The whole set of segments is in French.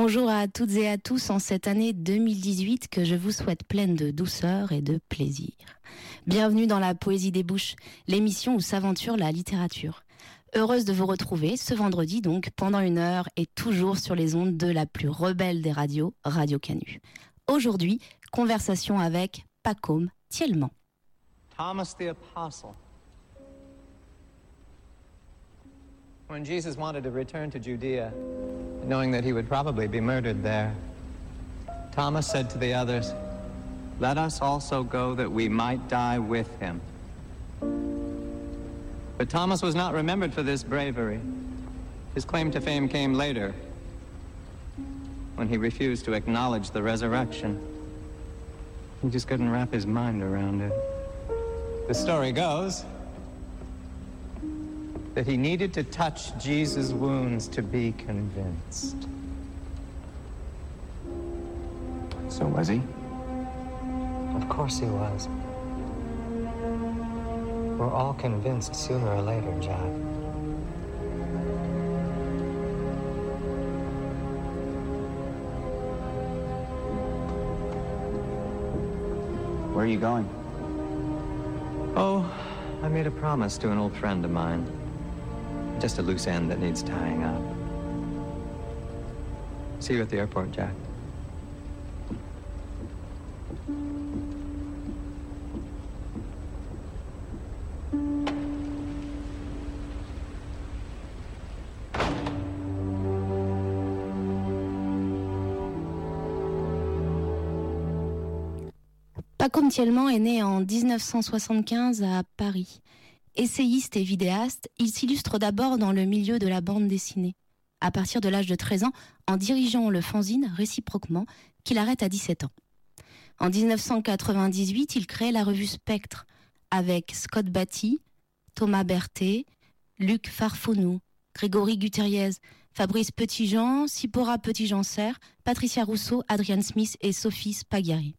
Bonjour à toutes et à tous en cette année 2018 que je vous souhaite pleine de douceur et de plaisir. Bienvenue dans la Poésie des Bouches, l'émission où s'aventure la littérature. Heureuse de vous retrouver ce vendredi donc pendant une heure et toujours sur les ondes de la plus rebelle des radios, Radio Canu. Aujourd'hui, conversation avec Pacôme Thielman. Thomas the Apostle. When Jesus wanted to return to Judea, knowing that he would probably be murdered there, Thomas said to the others, Let us also go that we might die with him. But Thomas was not remembered for this bravery. His claim to fame came later, when he refused to acknowledge the resurrection. He just couldn't wrap his mind around it. The story goes that he needed to touch Jesus' wounds to be convinced. So was he? Of course he was. We're all convinced sooner or later, Jack. Where are you going? Oh, I made a promise to an old friend of mine. Just a loose end that needs tying up. See you at the airport, Jack. Pacôme Thielman est né en 1975 à Paris. Essayiste et vidéaste, il s'illustre d'abord dans le milieu de la bande dessinée. À partir de l'âge de 13 ans, en dirigeant le fanzine réciproquement, qu'il arrête à 17 ans. En 1998, il crée la revue Spectre avec Scott Batty, Thomas Berthet, Luc Farfounou, Grégory Gutierrez, Fabrice Petitjean, Sipora Petitjean-Serre, Patricia Rousseau, Adrian Smith et Sophie Spaghiari.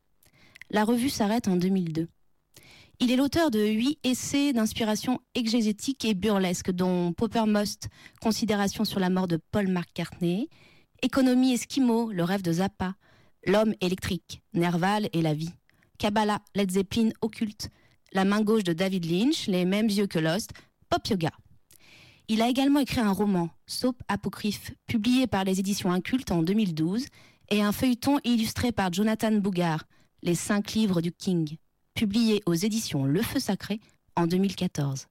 La revue s'arrête en 2002. Il est l'auteur de huit essais d'inspiration exégétique et burlesque, dont Poppermost, Considération sur la mort de Paul McCartney, Économie Esquimau, Le rêve de Zappa, L'homme électrique, Nerval et la vie, Kabbalah, Led Zeppelin, Occulte, La main gauche de David Lynch, Les mêmes yeux que Lost, Pop Yoga. Il a également écrit un roman, Soap Apocryphe, publié par les éditions Incultes en 2012, et un feuilleton illustré par Jonathan Bougard, Les cinq livres du King, publié aux éditions Le Feu Sacré en 2014.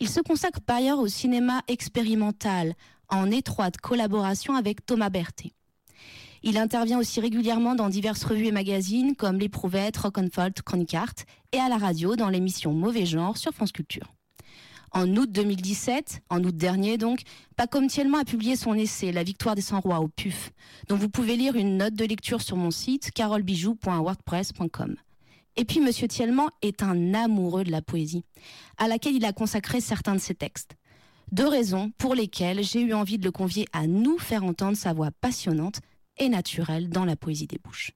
Il se consacre par ailleurs au cinéma expérimental, en étroite collaboration avec Thomas Berthet. Il intervient aussi régulièrement dans diverses revues et magazines comme L'Éprouvette, Rock'n'Fold, Chronic Art et à la radio dans l'émission Mauvais Genre sur France Culture. En août 2017, en août dernier donc, Pacôme Thielman a publié son essai La victoire des 100 rois au PUF, dont vous pouvez lire une note de lecture sur mon site carolbijou.wordpress.com. Et puis Monsieur Thielman est un amoureux de la poésie, à laquelle il a consacré certains de ses textes. Deux raisons pour lesquelles j'ai eu envie de le convier à nous faire entendre sa voix passionnante et naturelle dans la poésie des bouches.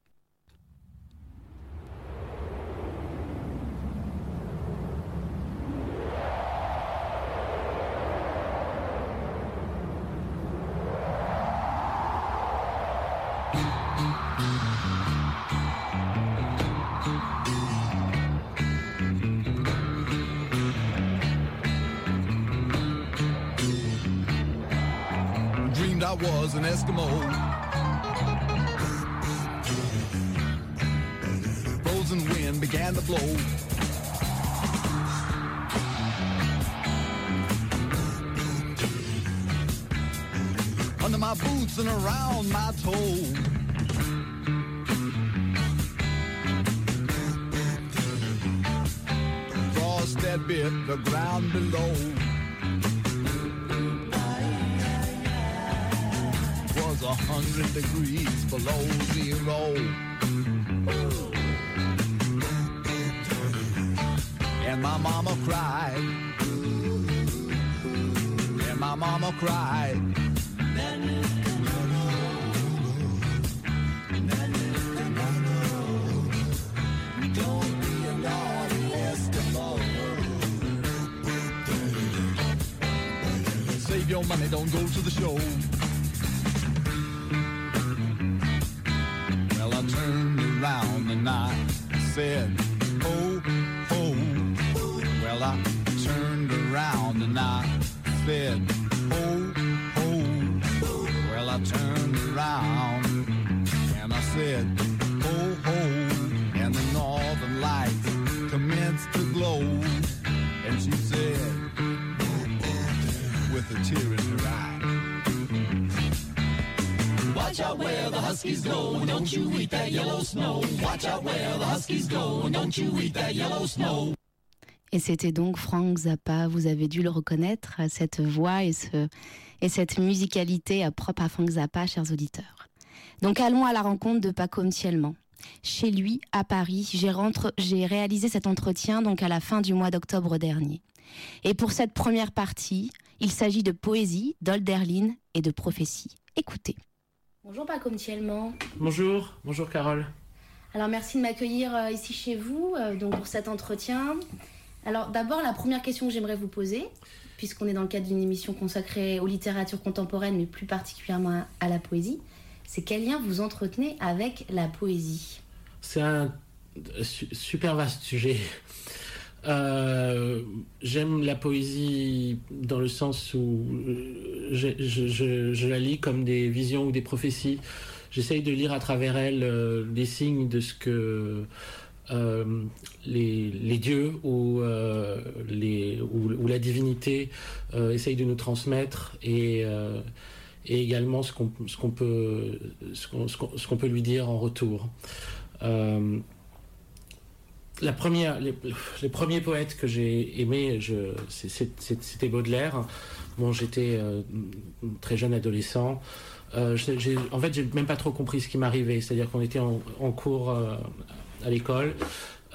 Was an Eskimo. frozen wind began to blow. Under my boots and around my toe. That bit the ground below. Hundred degrees below zero. And my mama cried. And my mama cried. Don't be a naughty Eskimo. Save your money, don't go to the show. And I said, Watch out where the huskies go, don't you eat that yellow snow. Et c'était donc Frank Zappa, vous avez dû le reconnaître, cette voix et, ce, et cette musicalité propre à Frank Zappa, chers auditeurs. Donc allons à la rencontre de Paco Mtielman. Chez lui, à Paris, j'ai, rentre, j'ai réalisé cet entretien donc à la fin du mois d'octobre dernier. Et pour cette première partie, il s'agit de poésie, d'Olderlin et de prophétie. Écoutez. Bonjour Paco Mtielman. Bonjour, bonjour Carole. Alors merci de m'accueillir euh, ici chez vous euh, donc pour cet entretien. Alors d'abord la première question que j'aimerais vous poser, puisqu'on est dans le cadre d'une émission consacrée aux littératures contemporaines, mais plus particulièrement à, la poésie, c'est quel lien vous entretenez avec la poésie? C'est un su- super vaste sujet. Euh, J'aime la poésie dans le sens où je la lis comme des visions ou des prophéties. J'essaye de lire à travers elle euh, les signes de ce que euh, les, dieux ou, euh, la divinité euh, essayent de nous transmettre et, également ce qu'on peut, lui dire en retour. La première, les, premiers poètes que j'ai aimés, c'était Baudelaire. Bon, j'étais très jeune adolescent. Euh, en fait, j'ai même pas trop compris ce qui m'arrivait. C'est-à-dire qu'on était en, cours euh, à l'école.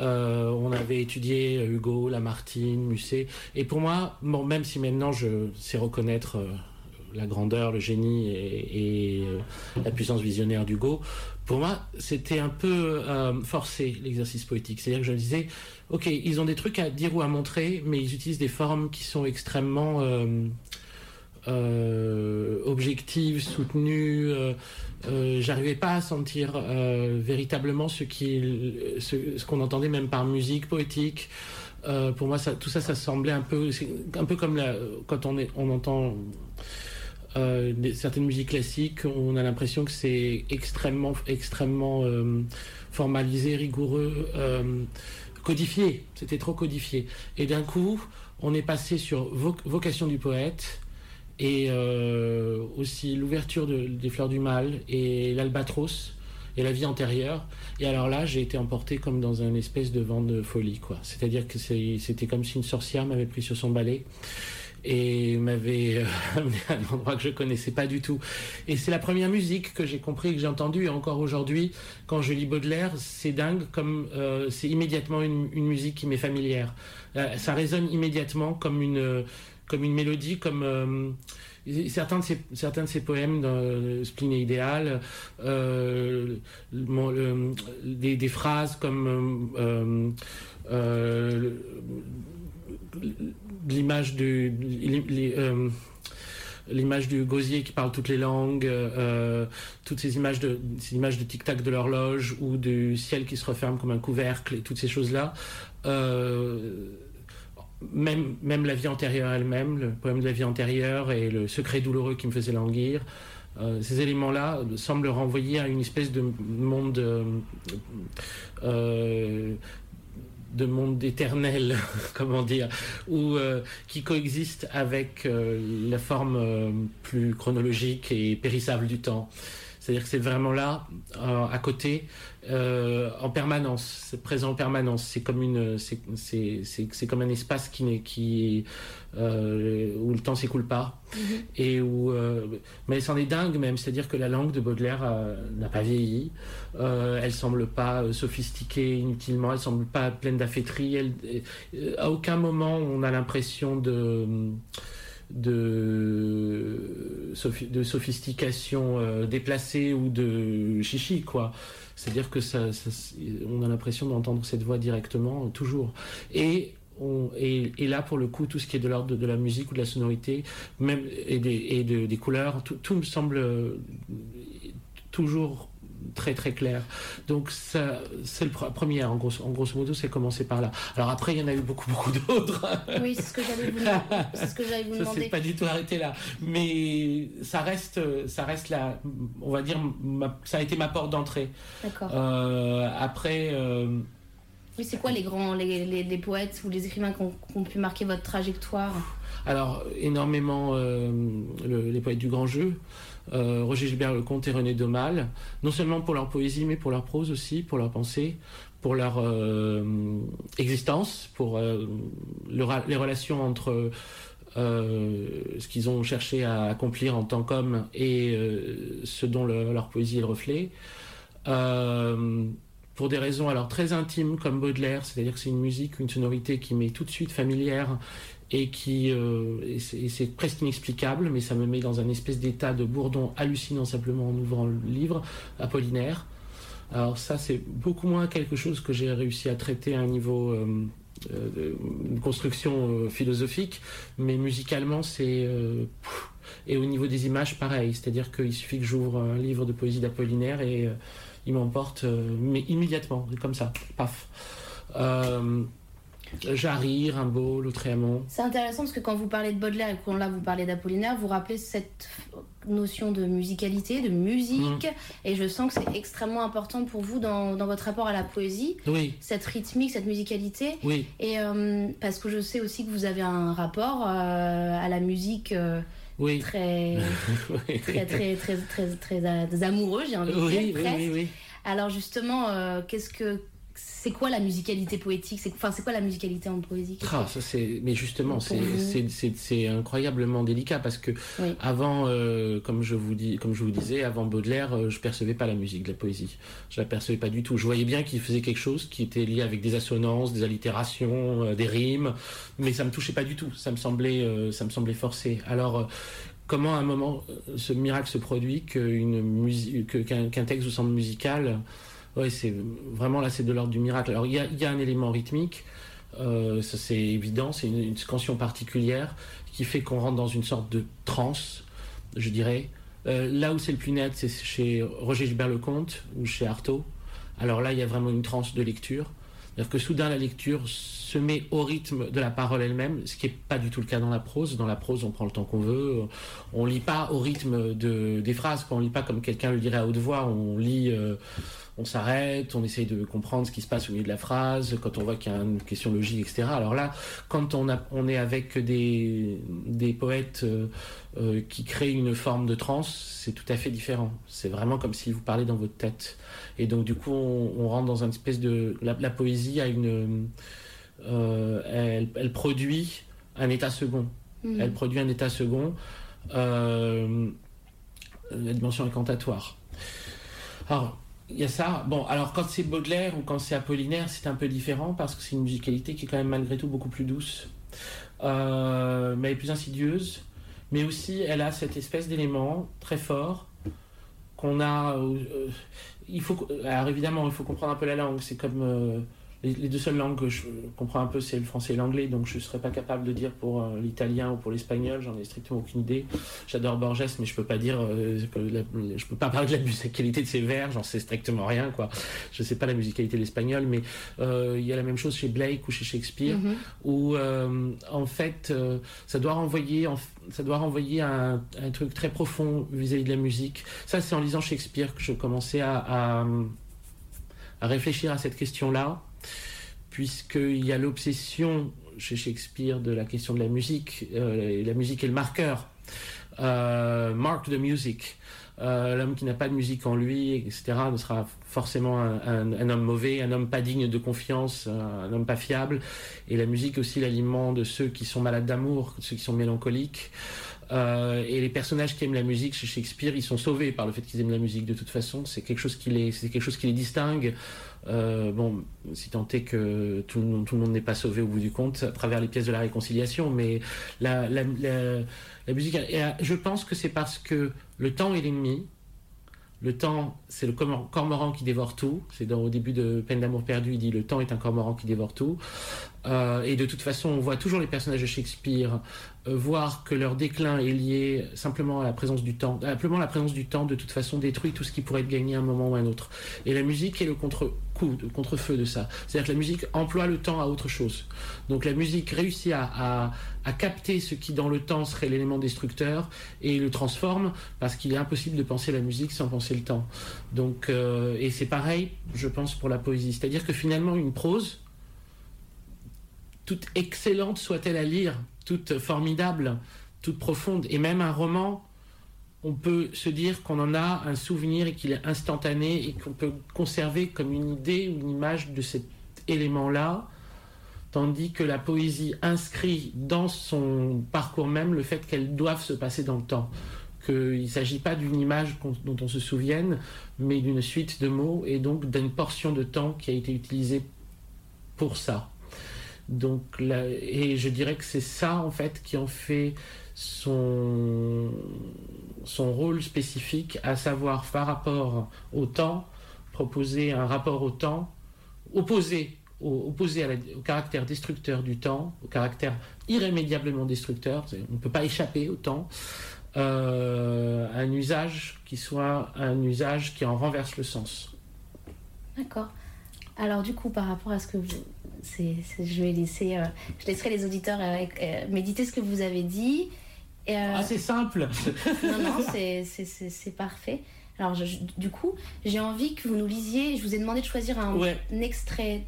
Euh, on avait étudié Hugo, Lamartine, Musset. Et pour moi, même si maintenant je sais reconnaître la grandeur, le génie et, et, la puissance visionnaire d'Hugo, pour moi, c'était un peu forcé l'exercice poétique. C'est-à-dire que je me disais, ok, ils ont des trucs à dire ou à montrer, mais ils utilisent des formes qui sont extrêmement euh, objectives, soutenues. euh, euh, J'arrivais pas à sentir euh, véritablement ce qu'on entendait même par musique poétique. Pour moi, tout ça, ça semblait un peu, un peu comme quand on, entend certaines musiques classiques, on a l'impression que c'est extrêmement, extrêmement formalisé, rigoureux, codifié. C'était trop codifié. Et d'un coup, on est passé sur vo- vocation du poète et euh, aussi l'ouverture de- des fleurs du mal et l'albatros et la vie antérieure. Et alors là, j'ai été emporté comme dans un espèce de vent de folie, quoi. C'est-à-dire que c'était comme si une sorcière m'avait pris sur son balai et m'avait euh, amené à un endroit que je connaissais pas du tout. Et c'est la première musique que j'ai compris que j'ai entendue. Et encore aujourd'hui, quand je lis Baudelaire, c'est dingue comme euh, c'est immédiatement une, musique qui m'est familière. Ça résonne immédiatement comme une comme une mélodie, comme euh, certains de ces poèmes dans le Spleen et idéal, euh, des, phrases comme euh, euh, l'image du euh, l'image du gosier qui parle toutes les langues, euh, toutes ces images de ces images de tic tac de l'horloge ou du ciel qui se referme comme un couvercle et toutes ces choses là. Même la vie antérieure elle-même, le poème de la vie antérieure et le secret douloureux qui me faisait languir. euh, ces éléments-là semblent renvoyer à une espèce de monde euh, euh, de monde éternel, comment dire, ou qui coexiste avec la forme plus chronologique et périssable du temps. C'est-à-dire que c'est vraiment là, euh, à côté, euh, en permanence, c'est présent en permanence. C'est comme une, c'est comme un espace qui n'est, qui, euh, où le temps s'écoule pas Mhm. et où, mais c'en est dingue même. C'est-à-dire que la langue de Baudelaire n'a pas vieilli. elle semble pas sophistiquée inutilement. Elle semble pas pleine d'afféterie. Elle, à aucun moment on a l'impression de de, de sophistication euh, déplacée ou de chichi, quoi. C'est-à-dire que ça, on a l'impression d'entendre cette voix directement, toujours. Et on, et, là, pour le coup, tout ce qui est de l'ordre de, la musique ou de la sonorité, même et des, et des couleurs, tout, tout, me semble euh, toujours très très clair. Donc ça, c'est le premier, en, gros, en grosso modo, c'est commencé par là. Alors après, il y en a eu beaucoup beaucoup d'autres. Oui, c'est ce que j'allais vous, c'est ce que j'allais vous demander. Ça s'est pas du tout arrêté là, mais ça reste, ça reste là. On va dire, ça a été ma porte d'entrée. D'accord. Euh, après. Euh, oui, c'est quoi les grands, les, les, poètes ou les écrivains qui ont, pu marquer votre trajectoire? Alors, énormément euh, les poètes du grand jeu. Euh, Roger Gilbert Lecomte et René Daumal, non seulement pour leur poésie, mais pour leur prose aussi, pour leur pensée, pour leur euh, existence, pour euh, les relations entre ce qu'ils ont cherché à accomplir en tant qu'hommes et ce dont leur poésie est le reflet. pour des raisons alors très intimes comme Baudelaire, c'est-à-dire que c'est une musique, une sonorité qui m'est tout de suite familière et qui euh, c'est presque inexplicable, mais ça me met dans un espèce d'état de bourdon hallucinant simplement en ouvrant le livre Apollinaire. Alors ça, c'est beaucoup moins quelque chose que j'ai réussi à traiter à un niveau euh, euh de construction euh, philosophique, mais musicalement, c'est et au niveau des images, pareil. C'est-à-dire qu'il suffit que j'ouvre un livre de poésie d'Apollinaire et il m'emporte, mais immédiatement, comme ça, paf. Jarry, Rimbaud, Lautréamont. C'est intéressant parce que quand vous parlez de Baudelaire et quand là vous parlez d'Apollinaire, vous rappelez cette notion de musicalité, de musique, mm. et je sens que c'est extrêmement important pour vous dans, dans, votre rapport à la poésie. Oui. Cette rythmique, cette musicalité. Oui. Et euh, parce que je sais aussi que vous avez un rapport euh, à la musique. Euh, oui. Très, très, très, très, très, très, amoureux, j'ai envie de dire, presque. Oui, oui, Alors justement, qu'est-ce que c'est quoi la musicalité poétique? C'est enfin c'est quoi la musicalité en poésie? Ah, ça c'est mais justement c'est incroyablement délicat parce que avant euh, comme je vous dis comme je vous disais avant Baudelaire euh, je percevais pas la musique de la poésie. Je la percevais pas du tout. Je voyais bien qu'il faisait quelque chose qui était lié avec des assonances des allitérations euh, des rimes mais ça me touchait pas du tout. Ça me semblait ça me semblait forcé. Alors comment à un moment ce miracle se produit qu'une musique qu'un texte vous semble musical oui, c'est vraiment là, c'est de l'ordre du miracle. Alors, il y a, un élément rythmique, euh, ça c'est évident, c'est une, scansion particulière qui fait qu'on rentre dans une sorte de transe, je dirais. Euh, là où c'est le plus net, c'est chez Roger Gilbert Lecomte ou chez Artaud. Alors là, il y a vraiment une transe de lecture. C'est-à-dire que soudain, la lecture se met au rythme de la parole elle-même, ce qui n'est pas du tout le cas dans la prose. Dans la prose, on prend le temps qu'on veut. On lit pas au rythme de, des phrases. Quand on lit pas comme quelqu'un le dirait à haute voix, on lit... Euh, on s'arrête, on essaye de comprendre ce qui se passe au milieu de la phrase, quand on voit qu'il y a une question logique, etc. Alors là, quand on, a, on est avec des, des poètes euh, euh, qui créent une forme de transe, c'est tout à fait différent. C'est vraiment comme si vous parlez dans votre tête. Et donc du coup, on, rentre dans une espèce de... La, poésie a une... Euh, elle, produit un état second. Mmh. Elle produit un état second. la dimension incantatoire. Alors, il y a ça. Bon, alors quand c'est Baudelaire ou quand c'est Apollinaire, c'est un peu différent parce que c'est une musicalité qui est quand même malgré tout beaucoup plus douce, euh, mais plus insidieuse. Mais aussi, elle a cette espèce d'élément très fort qu'on a. Euh, il faut, alors évidemment, il faut comprendre un peu la langue. C'est comme les, deux seules langues que je comprends un peu, c'est le français et l'anglais, donc je ne serais pas capable de dire pour euh, l'italien ou pour l'espagnol, j'en ai strictement aucune idée. J'adore Borges, mais je peux pas dire, euh, je peux pas parler de la musicalité de ses vers, j'en sais strictement rien, quoi. Je sais pas la musicalité de l'espagnol, mais euh, il y a la même chose chez Blake ou chez Shakespeare, Mhm. où euh, en fait, euh, ça doit renvoyer, en- ça doit renvoyer à un, un truc très profond vis-à-vis de la musique. Ça, c'est en lisant Shakespeare que je commençais à, à, à réfléchir à cette question-là, puisqu'il y a l'obsession chez Shakespeare de la question de la musique, euh, la musique est le marqueur. Euh, mark the music. Euh, L'homme qui n'a pas de musique en lui, etc., ne sera forcément un, un- homme mauvais, un homme pas digne de confiance, un homme pas fiable. Et la musique aussi l'aliment de ceux qui sont malades d'amour, ceux qui sont mélancoliques. Euh, et les personnages qui aiment la musique chez Shakespeare, ils sont sauvés par le fait qu'ils aiment la musique de toute façon. C'est quelque chose qui les, distingue. Euh, bon, si tant est que tout le monde, n'est pas sauvé au bout du compte à travers les pièces de la réconciliation, mais la, musique, euh, je pense que c'est parce que le temps est l'ennemi. Le temps, c'est le cormor- cormoran qui dévore tout. C'est au début de Peine d'amour perdu, il dit le temps est un cormoran qui dévore tout. Euh, et de toute façon, on voit toujours les personnages de Shakespeare euh, voir que leur déclin est lié simplement à la présence du temps. Simplement la présence du temps, de toute façon, détruit tout ce qui pourrait être gagné à un moment ou à un autre. Et la musique est le contre-coup, le contre-feu de ça. C'est-à-dire que la musique emploie le temps à autre chose. Donc la musique réussit à, à, à capter ce qui dans le temps serait l'élément destructeur et le transforme parce qu'il est impossible de penser la musique sans penser le temps. Donc, euh, et c'est pareil, je pense, pour la poésie. C'est-à-dire que finalement, une prose, toute excellente soit-elle à lire, toute formidable, toute profonde, et même un roman, on peut se dire qu'on en a un souvenir et qu'il est instantané et qu'on peut conserver comme une idée ou une image de cet élément-là, tandis que la poésie inscrit dans son parcours même le fait qu'elles doivent se passer dans le temps. Qu'il ne s'agit pas d'une image dont on se souvienne, mais d'une suite de mots et donc d'une portion de temps qui a été utilisée pour ça. Donc, là, et je dirais que c'est ça en fait qui en fait son, son rôle spécifique, à savoir par rapport au temps, proposer un rapport au temps opposé, au, opposé au caractère destructeur du temps, au caractère irrémédiablement destructeur, on ne peut pas échapper au temps, euh, un usage qui soit un usage qui en renverse le sens. D'accord. Alors du coup, par rapport à ce que vous... je vais laisser... euh, je laisserai les auditeurs euh, euh, méditer ce que vous avez dit. Euh, Ah, c'est simple Non, non, c'est- parfait. Alors, je- du coup, j'ai envie que vous nous lisiez. Je vous ai demandé de choisir un, Ouais. un extrait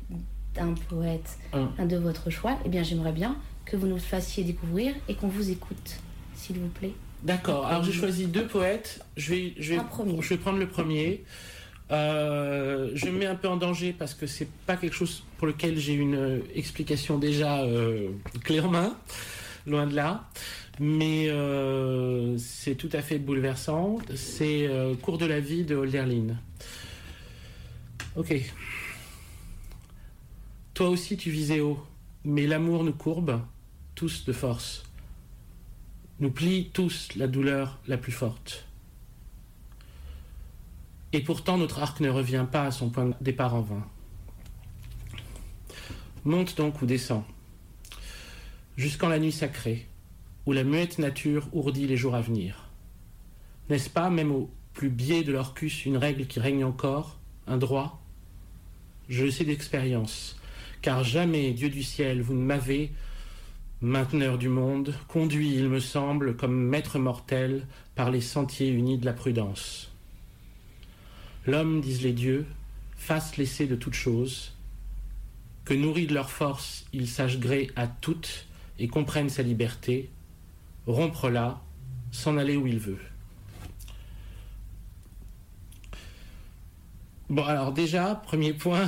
d'un poète, un de votre choix. Eh bien, j'aimerais bien que vous nous le fassiez découvrir et qu'on vous écoute, s'il vous plaît. D'accord, alors j'ai choisi deux poètes. Je vais, je vais, je vais prendre le premier. Euh, je me mets un peu en danger parce que c'est pas quelque chose pour lequel j'ai une euh, explication déjà euh, loin de là. Mais euh, c'est tout à fait bouleversant. C'est Cours de la vie de Holderlin. Ok. Toi aussi tu visais haut, mais l'amour nous courbe, tous de force nous plie tous la douleur la plus forte. Et pourtant notre arc ne revient pas à son point de départ en vain. Monte donc ou descend, jusqu'en la nuit sacrée, où la muette nature ourdit les jours à venir. N'est-ce pas, même au plus biais de l'orcus, une règle qui règne encore, un droit? Je le sais d'expérience, car jamais, Dieu du ciel, vous ne m'avez, mainteneur du monde, conduit, il me semble, comme maître mortel par les sentiers unis de la prudence. L'homme, disent les dieux, fasse l'essai de toutes choses, que nourri de leur force, il sache gré à toutes et comprenne sa liberté, rompre-la, s'en aller où il veut. Bon, alors déjà, premier point,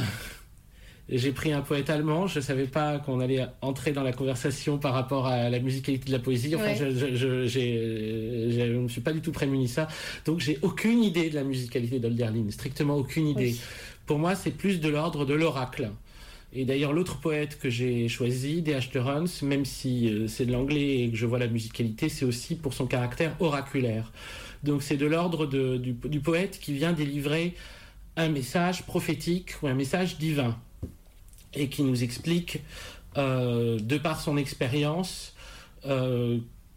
j'ai pris un poète allemand, je ne savais pas qu'on allait entrer dans la conversation par rapport à la musicalité de la poésie. Enfin, Ouais. je, je, je, je ne me suis pas du tout prémuni ça. Donc, j'ai aucune idée de la musicalité d'Olderlin, strictement aucune idée. Oui. Pour moi, c'est plus de l'ordre de l'oracle. Et d'ailleurs, l'autre poète que j'ai choisi, D.H. Torrance, même si euh, c'est de l'anglais et que je vois la musicalité, c'est aussi pour son caractère oraculaire. Donc c'est de l'ordre du, du poète qui vient délivrer un message prophétique ou un message divin. Et qui nous explique, de par son expérience,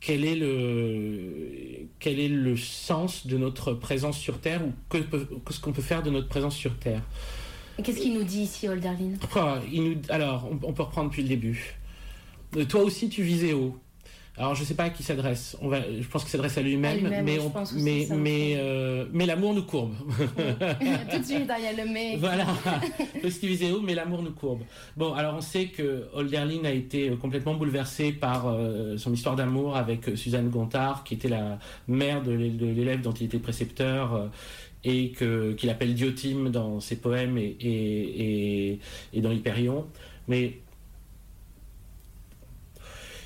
quel est le quel est le sens de notre présence sur Terre ou que, ce qu'on peut faire de notre présence sur Terre. Qu'est-ce qu'il nous dit ici, Holderlin il nous, Alors, on, peut reprendre depuis le début. Euh, toi aussi, tu visais haut. Alors je ne sais pas à qui s'adresse. On va, je pense qu'il s'adresse à lui-même, mais, mais, mais, euh, mais l'amour nous courbe. Tout de suite, il y a le mais. Voilà, le haut, mais l'amour nous courbe. Bon, alors on sait que Holderlin a été complètement bouleversé par euh, son histoire d'amour avec Suzanne Gontard, qui était la mère de l'élève dont il était précepteur et qu'il appelle Diotime dans ses poèmes et, et, et dans Hyperion. Mais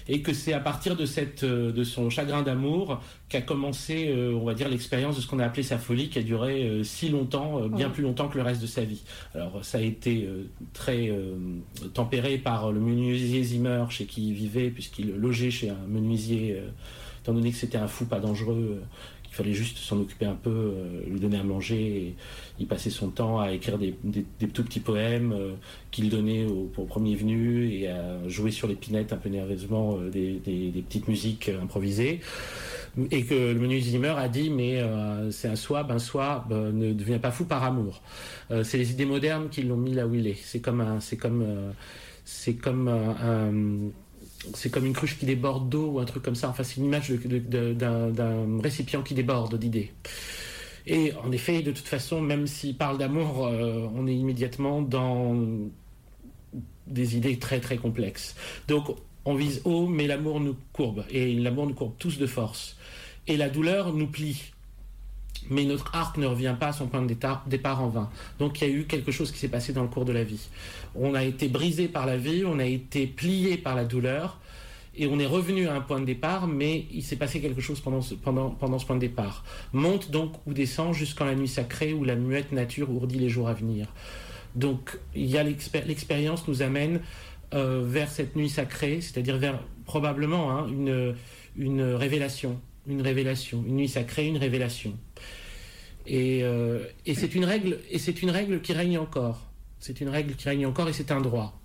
et que c'est à partir de, cette, euh, de son chagrin d'amour qu'a commencé, euh, on va dire, l'expérience de ce qu'on a appelé sa folie, qui a duré euh, si longtemps, bien plus longtemps que le reste de sa vie. Alors ça a été très tempéré par le menuisier Zimmer, chez qui il vivait, puisqu'il logeait chez un menuisier, étant donné que c'était un fou pas dangereux il fallait juste s'en occuper un peu, euh, lui donner à manger. Et il passait son temps à écrire des, tout petits poèmes euh, qu'il donnait aux, premiers venus et à jouer sur l'épinette un peu nerveusement euh, des, petites musiques improvisées. Et que le menu Zimmer a dit mais c'est un swab, un swab ne devient pas fou par amour. c'est les idées modernes qui l'ont mis là où il est. C'est comme un, c'est comme, c'est comme un c'est comme une cruche qui déborde d'eau ou un truc comme ça. Enfin, c'est une image d'un récipient qui déborde d'idées. Et en effet, de toute façon, même s'il parle d'amour, euh, on est immédiatement dans des idées très très complexes. Donc, on vise haut, mais l'amour nous courbe. Et l'amour nous courbe tous de force. Et la douleur nous plie mais notre arc ne revient pas à son point de départ en vain. Donc il y a eu quelque chose qui s'est passé dans le cours de la vie. On a été brisé par la vie, on a été plié par la douleur, et on est revenu à un point de départ, mais il s'est passé quelque chose pendant ce, point de départ. Monte donc ou descend jusqu'en la nuit sacrée où la muette nature ourdit les jours à venir. Donc l'expérience nous amène euh, vers cette nuit sacrée, c'est-à-dire vers probablement hein, une révélation, une révélation, une nuit sacrée, une révélation. Euh, et, c'est une règle, et c'est une règle qui règne encore. C'est une règle qui règne encore et c'est un droit.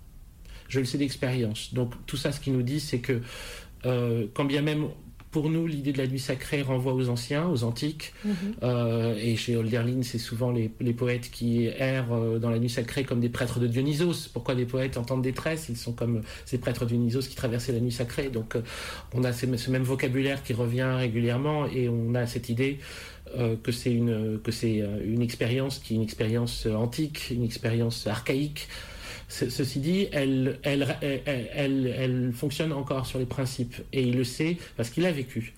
Je le sais d'expérience. Donc tout ça, ce qui nous dit, c'est que euh, quand bien même pour nous, l'idée de la nuit sacrée renvoie aux anciens, aux antiques. Mhm. Euh, et chez Holderlin, c'est souvent les, poètes qui errent dans la nuit sacrée comme des prêtres de Dionysos. Pourquoi des poètes en temps de détresse Ils sont comme ces prêtres de Dionysos qui traversaient la nuit sacrée. Donc on a ce même vocabulaire qui revient régulièrement et on a cette idée euh, que c'est une que c'est euh, une expérience qui est une expérience antique, une expérience archaïque. Ceci dit, elle, fonctionne encore sur les principes et il le sait parce qu'il a vécu.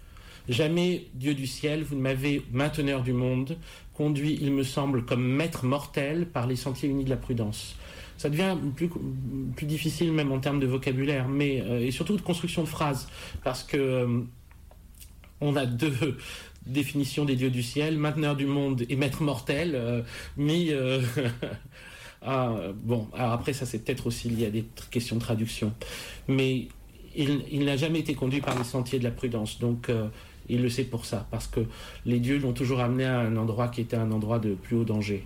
Jamais, Dieu du ciel, vous ne m'avez, mainteneur du monde, conduit, il me semble, comme maître mortel par les sentiers unis de la prudence. Ça devient plus, difficile même en termes de vocabulaire, mais euh, et surtout de construction de phrases, parce que on a deux, définition des dieux du ciel, mainteneur du monde et maître mortel, euh, mis. Euh, ah, bon, alors après, ça c'est peut-être aussi lié à des questions de traduction. Mais il, n'a jamais été conduit par les sentiers de la prudence. Donc. Euh, il le sait pour ça, parce que les dieux l'ont toujours amené à un endroit qui était un endroit de plus haut danger.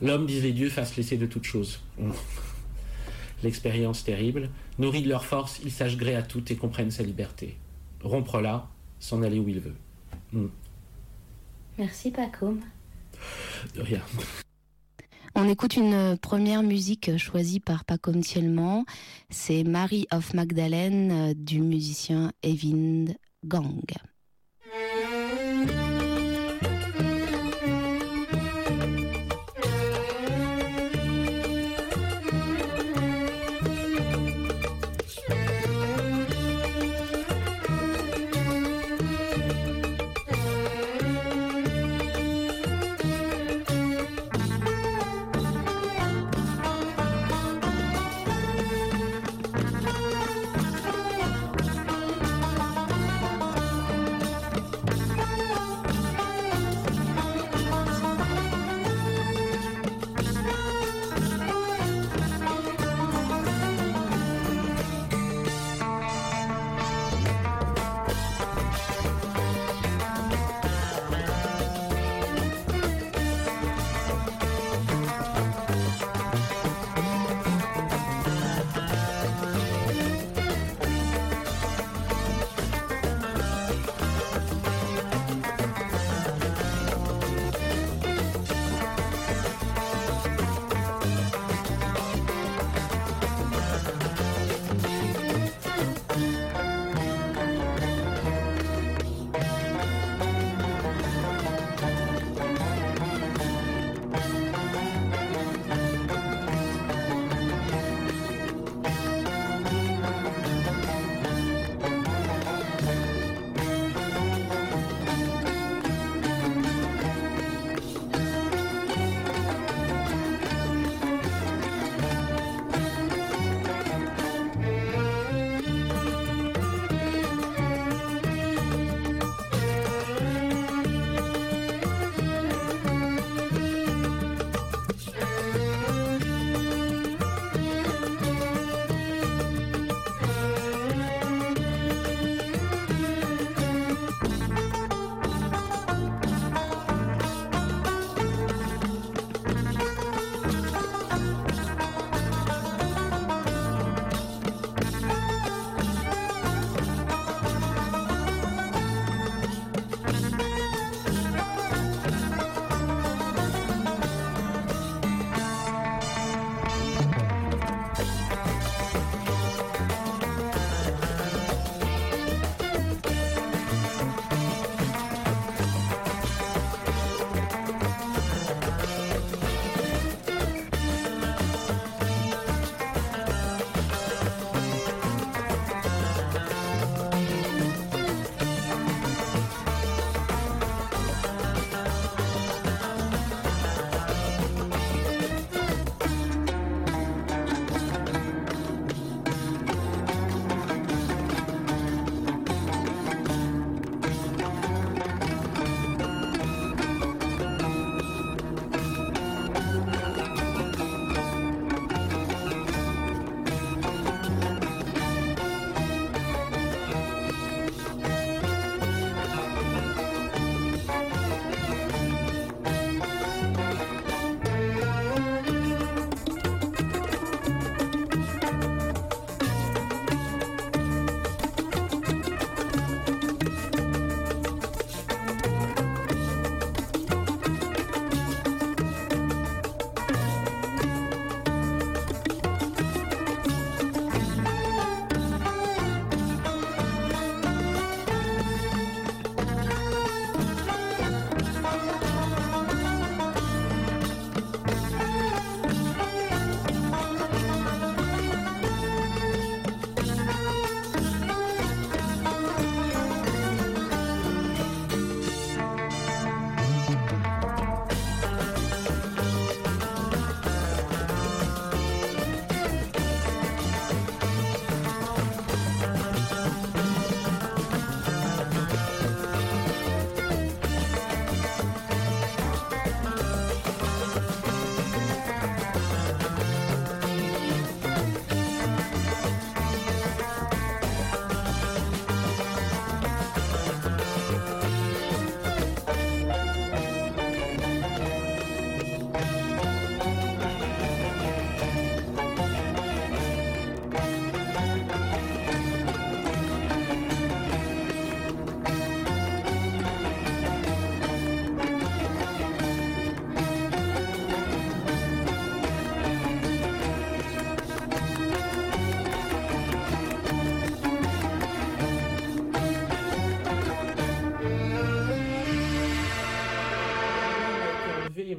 L'homme, disent les dieux, fasse laisser de toutes choses. L'expérience terrible. Nourrit de leur force, ils sachent gré à tout et comprennent sa liberté. Rompre là, s'en aller où il veut. Mm. Merci Paco. De rien. On écoute une première musique choisie par Paco Thielman. C'est Mary of Magdalene euh, du musicien Evind Gang.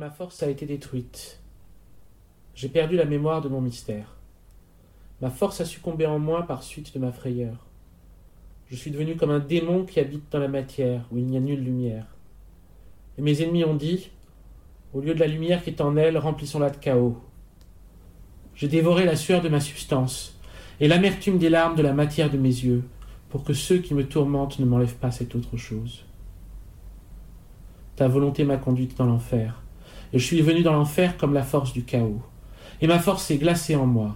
Ma force a été détruite. J'ai perdu la mémoire de mon mystère. Ma force a succombé en moi par suite de ma frayeur. Je suis devenu comme un démon qui habite dans la matière, où il n'y a nulle lumière. Et mes ennemis ont dit, au lieu de la lumière qui est en elle, remplissons-la de chaos. J'ai dévoré la sueur de ma substance, et l'amertume des larmes de la matière de mes yeux, pour que ceux qui me tourmentent ne m'enlèvent pas cette autre chose. Ta volonté m'a conduite dans l'enfer, je suis venu dans l'enfer comme la force du chaos. Et ma force est glacée en moi.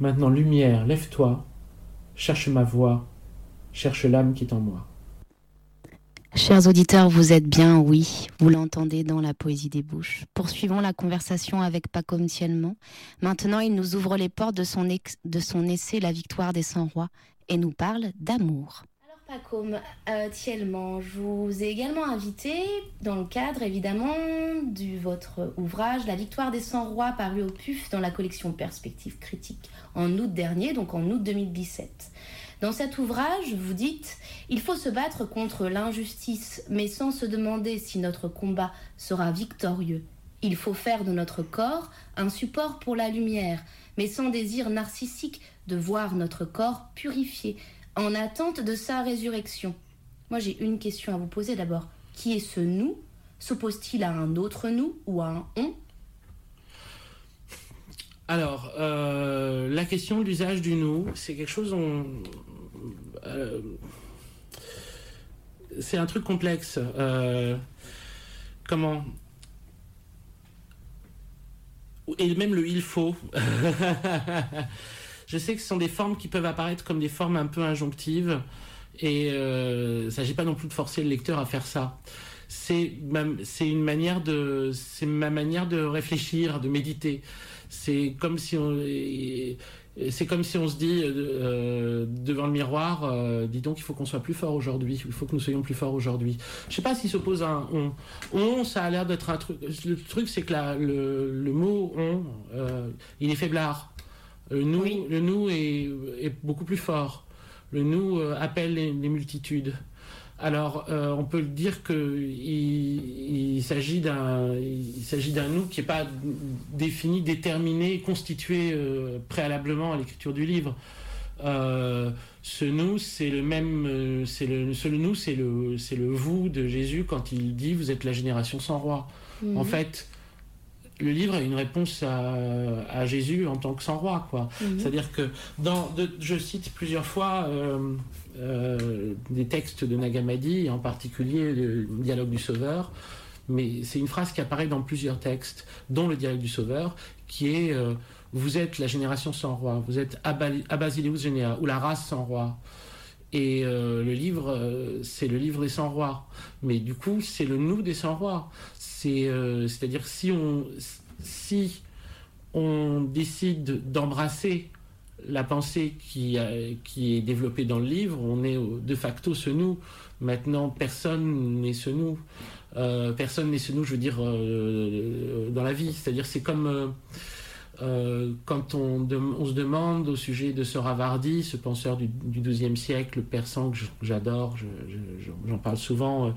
Maintenant, lumière, lève-toi, cherche ma voix, cherche l'âme qui est en moi. Chers auditeurs, vous êtes bien, oui, vous l'entendez dans la poésie des bouches. Poursuivons la conversation avec Paco Tielman. Maintenant, il nous ouvre les portes de son, de son essai La victoire des 100 rois et nous parle d'amour. Paco euh, je vous ai également invité dans le cadre évidemment de votre ouvrage La victoire des 100 rois paru au PUF dans la collection Perspective critique en août dernier, donc en août 2017. Dans cet ouvrage, vous dites Il faut se battre contre l'injustice, mais sans se demander si notre combat sera victorieux. Il faut faire de notre corps un support pour la lumière, mais sans désir narcissique de voir notre corps purifié, en attente de sa résurrection. Moi, j'ai une question à vous poser d'abord. Qui est ce nous? S'oppose-t-il à un autre nous ou à un on? Alors, euh, la question de l'usage du nous, c'est quelque chose. On, euh, c'est un truc complexe. Euh, comment? Et même le il faut. Je sais que ce sont des formes qui peuvent apparaître comme des formes un peu injonctives. Et il ne s'agit pas non plus de forcer le lecteur à faire ça. C'est ma manière de réfléchir, de méditer. C'est comme si on, se dit euh, devant le miroir, euh, dis donc, il faut qu'on soit plus fort aujourd'hui, il faut que nous soyons plus forts aujourd'hui. Je sais pas s'il s'oppose à un on. On, ça a l'air d'être un truc. Le truc, c'est que le, mot on, euh, il est faiblard. Le nous, le nous est, beaucoup plus fort. Le nous appelle les multitudes. Alors, euh, on peut dire qu'il il, s'agit d'un nous qui n'est pas défini, déterminé, constitué euh, préalablement à l'écriture du livre. Euh, ce nous, c'est le même, c'est le, nous, c'est le, c'est le vous de Jésus quand il dit vous êtes la génération sans roi. Mhm. En fait, le livre est une réponse à, Jésus en tant que sans roi, quoi. Mhm. C'est-à-dire que dans, je cite plusieurs fois euh, des textes de Nagamadi, en particulier le dialogue du Sauveur. Mais c'est une phrase qui apparaît dans plusieurs textes, dont le dialogue du Sauveur, qui est euh, Vous êtes la génération sans roi, vous êtes Abasileus Genea, ou la race sans roi. Et euh, le livre, c'est le livre des sans rois. Mais du coup, c'est le nous des sans rois. C'est-à-dire si on, décide d'embrasser la pensée qui, qui est développée dans le livre, on est de facto ce nous. Maintenant, personne n'est ce nous. Euh, personne n'est ce nous, je veux dire, euh, dans la vie. C'est-à-dire, c'est comme euh, quand on, on, se demande au sujet de ce Ravardi, ce penseur du XIIe siècle, persan que j'adore, j'en parle souvent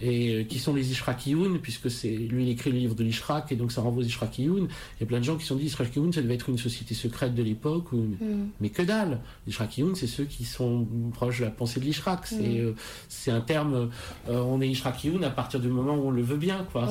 et euh, qui sont les Ishrakioun, puisque c'est lui il écrit le livre de l'Ishrak, et donc ça renvoie aux Ishrakioun. Il y a plein de gens qui se sont dit ça devait être une société secrète de l'époque, mm. mais que dalle Les Ishrakioun, c'est ceux qui sont proches de la pensée de l'Ishrak. C'est mm. euh, c'est un terme, euh, on est Ishrakioun à partir du moment où on le veut bien, quoi.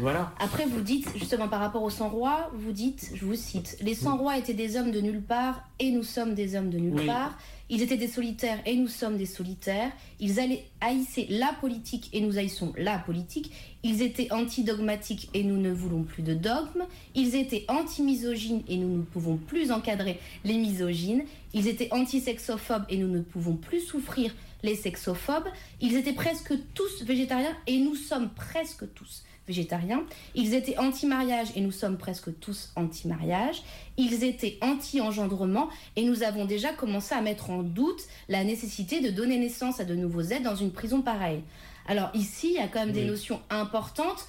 voilà. Après, vous dites, justement par rapport aux 100 rois, vous dites, je vous cite, les 100 rois étaient des hommes de nulle part, et nous sommes des hommes de nulle part. Ils étaient des solitaires et nous sommes des solitaires. Ils allaient haïssaient la politique et nous haïssons la politique. Ils étaient anti-dogmatiques et nous ne voulons plus de dogmes. Ils étaient anti-misogynes et nous ne pouvons plus encadrer les misogynes. Ils étaient anti-sexophobes et nous ne pouvons plus souffrir les sexophobes. Ils étaient presque tous végétariens et nous sommes presque tous végétariens. Ils étaient anti-mariage et nous sommes presque tous anti-mariage. Ils étaient anti-engendrement et nous avons déjà commencé à mettre en doute la nécessité de donner naissance à de nouveaux êtres dans une prison pareille. Alors ici, il y a quand même des notions importantes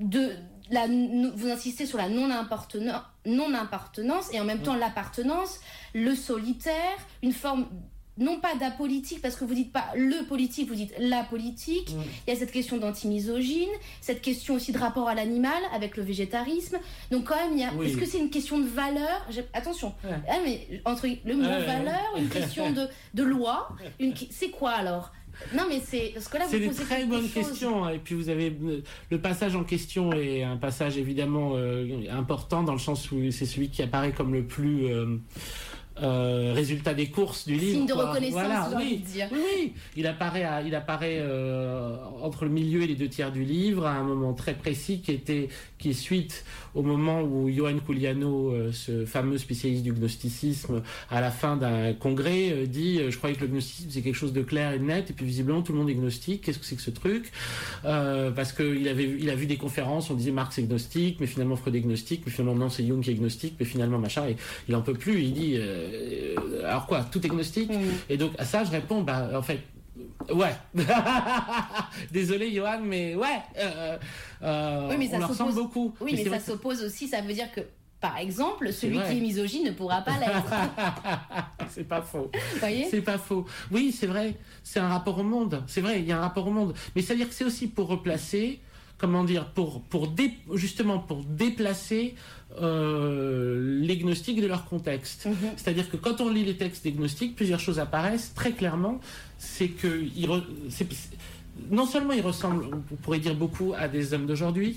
de la, vous insistez sur la non-appartenance non et en même temps l'appartenance, le solitaire, une forme non pas d'apolitique, parce que vous dites pas le politique, vous dites la politique. Mm. Il y a cette question d'antimisogyne, cette question aussi de rapport à l'animal avec le végétarisme. Donc quand même, il y a. Oui. Est-ce que c'est une question de valeur? Attention, Ouais. ah, mais entre le mot Ouais. valeur, une question de, de loi, une... c'est quoi alors? Non, mais c'est parce que là C'est une très bonne question. Et puis vous avez euh, le passage en question est un passage évidemment euh, important dans le sens où c'est celui qui apparaît comme le plus euh, euh, résultat des courses du livre. Signe de quoi. reconnaissance, Voilà, j'ai envie oui. de dire. Oui, oui. Il apparaît, à- il apparaît euh, entre le milieu et les deux tiers du livre à un moment très précis qui était qui est suite au moment où Johan Couliano, euh, ce fameux spécialiste du gnosticisme, à la fin d'un congrès, dit Je croyais que le gnosticisme c'est quelque chose de clair et de net, et puis visiblement tout le monde est gnostique. Qu'est-ce que c'est que ce truc? Parce qu'il avait, il a vu des conférences, on disait Marx est gnostique, mais finalement Freud est gnostique, mais finalement non, c'est Jung qui est gnostique, mais finalement machin, et il en peut plus. Il dit Alors quoi Tout est gnostique Et donc à ça, je réponds Bah en fait. Ouais. Désolé Johan, mais ouais. euh, euh, Oui, mais on ça leur s'oppose- beaucoup. Oui, mais, ça s'oppose aussi. Ça veut dire que, par exemple, celui qui est misogyne ne pourra pas l'être. c'est pas faux. C'est pas faux. Oui, c'est vrai. C'est un rapport au monde. C'est vrai, il y a un rapport au monde. Mais c'est-à-dire que c'est aussi pour replacer, comment dire, pour, pour dé- justement pour déplacer euh, les gnostiques de leur contexte. C'est-à-dire que quand on lit les textes des gnostiques, plusieurs choses apparaissent très clairement. C'est que ils re- non seulement ils ressemblent, on pourrait dire beaucoup à des hommes d'aujourd'hui,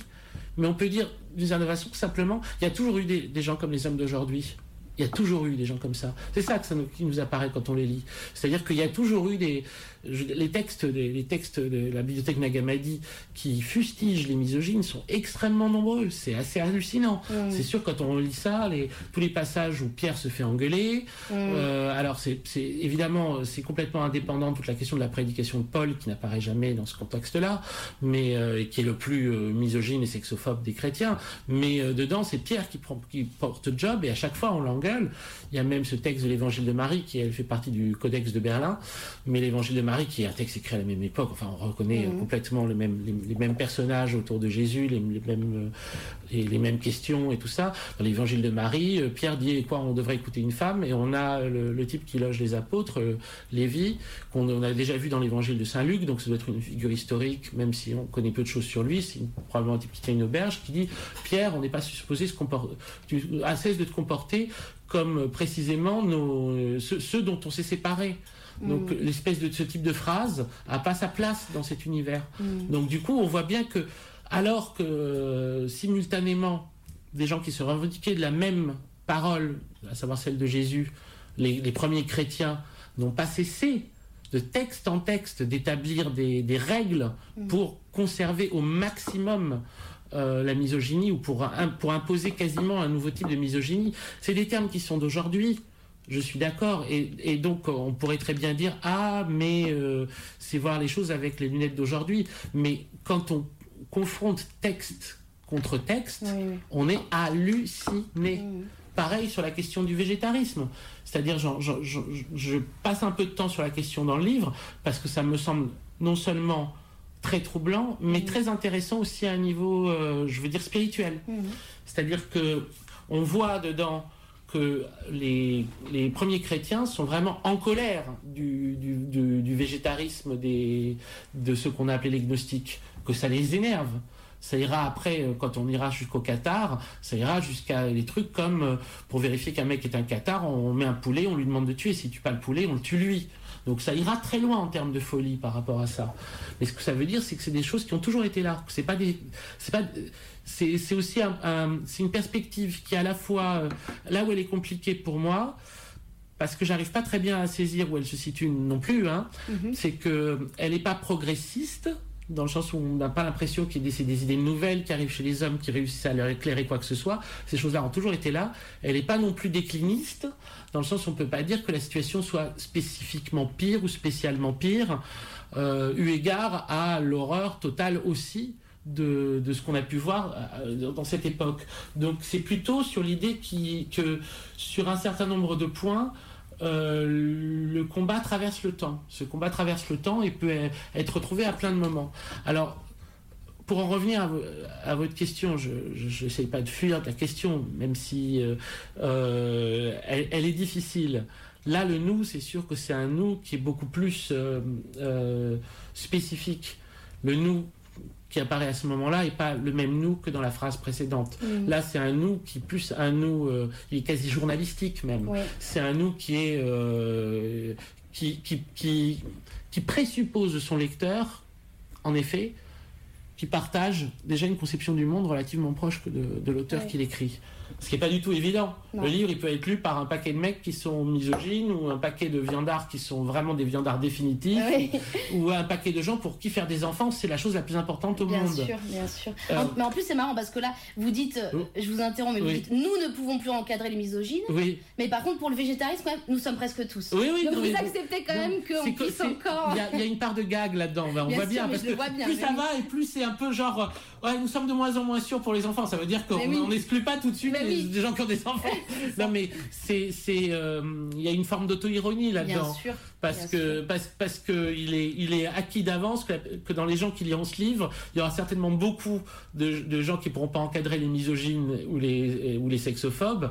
mais on peut dire d'une certaine façon que simplement, il y a toujours eu des, des gens comme les hommes d'aujourd'hui. Il y a toujours eu des gens comme ça. C'est ça, que ça nous, qui nous apparaît quand on les lit. C'est-à-dire qu'il y a toujours eu des je- les textes, les textes de la bibliothèque Nagamadi qui fustigent les misogynes sont extrêmement nombreux. C'est assez hallucinant. Mm. C'est sûr quand on lit ça, les, tous les passages où Pierre se fait engueuler. Mm. euh, alors c'est évidemment c'est complètement indépendant toute la question de la prédication de Paul qui n'apparaît jamais dans ce contexte-là, mais euh, qui est le plus euh, misogyne et sexophobe des chrétiens. Mais dedans c'est Pierre qui, prend, qui porte job et à chaque fois on l'engueule. Il y a même ce texte de l'Évangile de Marie qui elle fait partie du Codex de Berlin, mais l'Évangile de Marie qui est un texte écrit à la même époque. Enfin on reconnaît euh, Mhm. complètement les, les mêmes personnages autour de Jésus, les, les mêmes euh, les, les mêmes questions et tout ça. Dans l'Évangile de Marie, euh, Pierre dit quoi on devrait écouter une femme et on a le, le type qui loge les apôtres, Lévi, qu'on on a déjà vu dans l'Évangile de Saint Luc, donc ça doit être une figure historique, même si on connaît peu de choses sur lui. C'est probablement un type qui tient une auberge qui dit Pierre, on n'est pas supposé se comporter, tu cesse de te comporter comme précisément nos, ceux, ceux dont on s'est séparés. Donc Mm. l'espèce de ce type de phrase a pas sa place dans cet univers. Mm. Donc du coup, on voit bien que alors que euh, simultanément des gens qui se revendiquaient de la même parole, à savoir celle de Jésus, les, les premiers chrétiens n'ont pas cessé de texte en texte d'établir des, des règles Mm. pour conserver au maximum euh, la misogynie ou pour, un- pour imposer quasiment un nouveau type de misogynie. C'est des termes qui sont d'aujourd'hui. Je suis d'accord. Et, et donc, on pourrait très bien dire Ah, mais euh, c'est voir les choses avec les lunettes d'aujourd'hui. Mais quand on confronte texte contre texte, on est halluciné. Pareil sur la question du végétarisme. C'est-à-dire, je passe un peu de temps sur la question dans le livre parce que ça me semble non seulement très troublant, mais très intéressant aussi à un niveau, euh, je veux dire, spirituel. C'est-à-dire que on voit dedans que les, les premiers chrétiens sont vraiment en colère du, du, végétarisme des, de ceux qu'on a appelés les gnostiques, que ça les énerve. Ça ira après, euh, quand on ira jusqu'au Qatar, ça ira jusqu'à des trucs comme, euh, pour vérifier qu'un mec est un Qatar, on met un poulet, on lui demande de tuer, s'il tue pas le poulet, on le tue lui. Donc ça ira très loin en termes de folie par rapport à ça. Mais ce que ça veut dire, c'est que c'est des choses qui ont toujours été là. C'est pas des, c'est pas, c'est, aussi un- un- c'est une perspective qui est à la fois euh, là où elle est compliquée pour moi, parce que j'arrive pas très bien à saisir où elle se situe non plus. Hein, c'est que elle n'est pas progressiste dans le sens où on n'a pas l'impression qu'il y ait des idées nouvelles qui arrivent chez les hommes qui réussissent à leur éclairer quoi que ce soit. Ces choses-là ont toujours été là. Elle n'est pas non plus décliniste, dans le sens où on ne peut pas dire que la situation soit spécifiquement pire ou spécialement pire, euh, eu égard à l'horreur totale aussi de, de ce qu'on a pu voir euh, dans cette époque. Donc c'est plutôt sur l'idée que sur un certain nombre de points, euh, le combat traverse le temps. Ce combat traverse le temps et peut être retrouvé à plein de moments. Alors, pour en revenir à, vo- à votre question, je n'essaye pas de fuir la question, même si euh, elle, elle est difficile. Là, le nous, c'est sûr que c'est un nous qui est beaucoup plus spécifique. Le nous qui apparaît à ce moment-là n'est pas le même nous que dans la phrase précédente. Là, c'est un nous qui est plus un nous, euh, il est quasi journalistique même. Oui. C'est un nous qui est euh, qui, qui, qui, qui présuppose de son lecteur, en effet, qui partage déjà une conception du monde relativement proche que de, de l'auteur qui l'écrit. Ce qui n'est pas du tout évident. Non. Le livre, il peut être lu par un paquet de mecs qui sont misogynes ou un paquet de viandards qui sont vraiment des viandards définitifs Oui. ou un paquet de gens pour qui faire des enfants, c'est la chose la plus importante au Bien monde. sûr, bien sûr. Euh, En- mais en plus, c'est marrant parce que là, vous dites, euh, je vous interromps, mais vous dites, nous ne pouvons plus encadrer les misogynes. Oui. Mais par contre, pour le végétarisme, quand même, nous sommes presque tous. Oui, oui, Donc vous acceptez quand même qu'on puisse encore. Il y, a- il y a une part de gag là-dedans, ben, on Bien voit sûr, bien, parce que vois bien, plus ça va et plus c'est un peu genre, euh, ouais, nous sommes de moins en moins sûrs pour les enfants. Ça veut dire qu'on n'exclut pas tout de suite Mais oui. des gens qui ont des enfants. non, mais c'est, c'est, euh, il y a une forme d'auto-ironie là-dedans. Parce bien que, parce, parce que il est, il est acquis d'avance que, que dans les gens qui liront ce livre, il y aura certainement beaucoup de, de gens qui pourront pas encadrer les misogynes ou les, ou les sexophobes.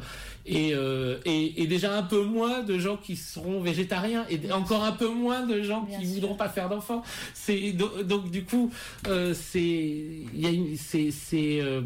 Et, euh, et, et déjà un peu moins de gens qui seront végétariens et encore un peu moins de gens qui voudront pas faire d'enfants. C'est donc, donc, du coup euh, c'est il y a une- c'est c'est euh,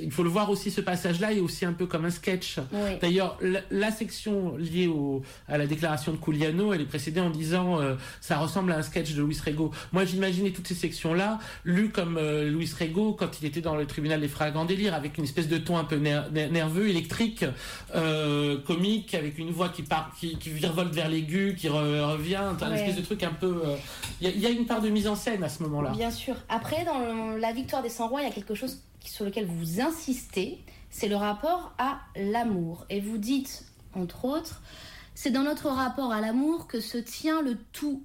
il faut le voir aussi ce passage-là est aussi un peu comme un sketch. Oui. D'ailleurs la, la section liée au, à la déclaration de Couliano elle est précédée en disant euh, ça ressemble à un sketch de Luis Rego. Moi j'imaginais toutes ces sections-là lues comme euh, Luis Rego quand il était dans le tribunal des flagrants délires avec une espèce de ton un peu ner- ner- nerveux, électrique, euh, comique, avec une voix qui part, qui, qui virevolte vers l'aigu, qui re- revient, un Ouais. espèce de truc un peu. euh, Il y, a- il y a une part de mise en scène à ce moment-là. Bien sûr. Après, dans le- la victoire des 100 rois, il y a quelque chose sur lequel vous insistez, c'est le rapport à l'amour. Et vous dites, entre autres, c'est dans notre rapport à l'amour que se tient le tout.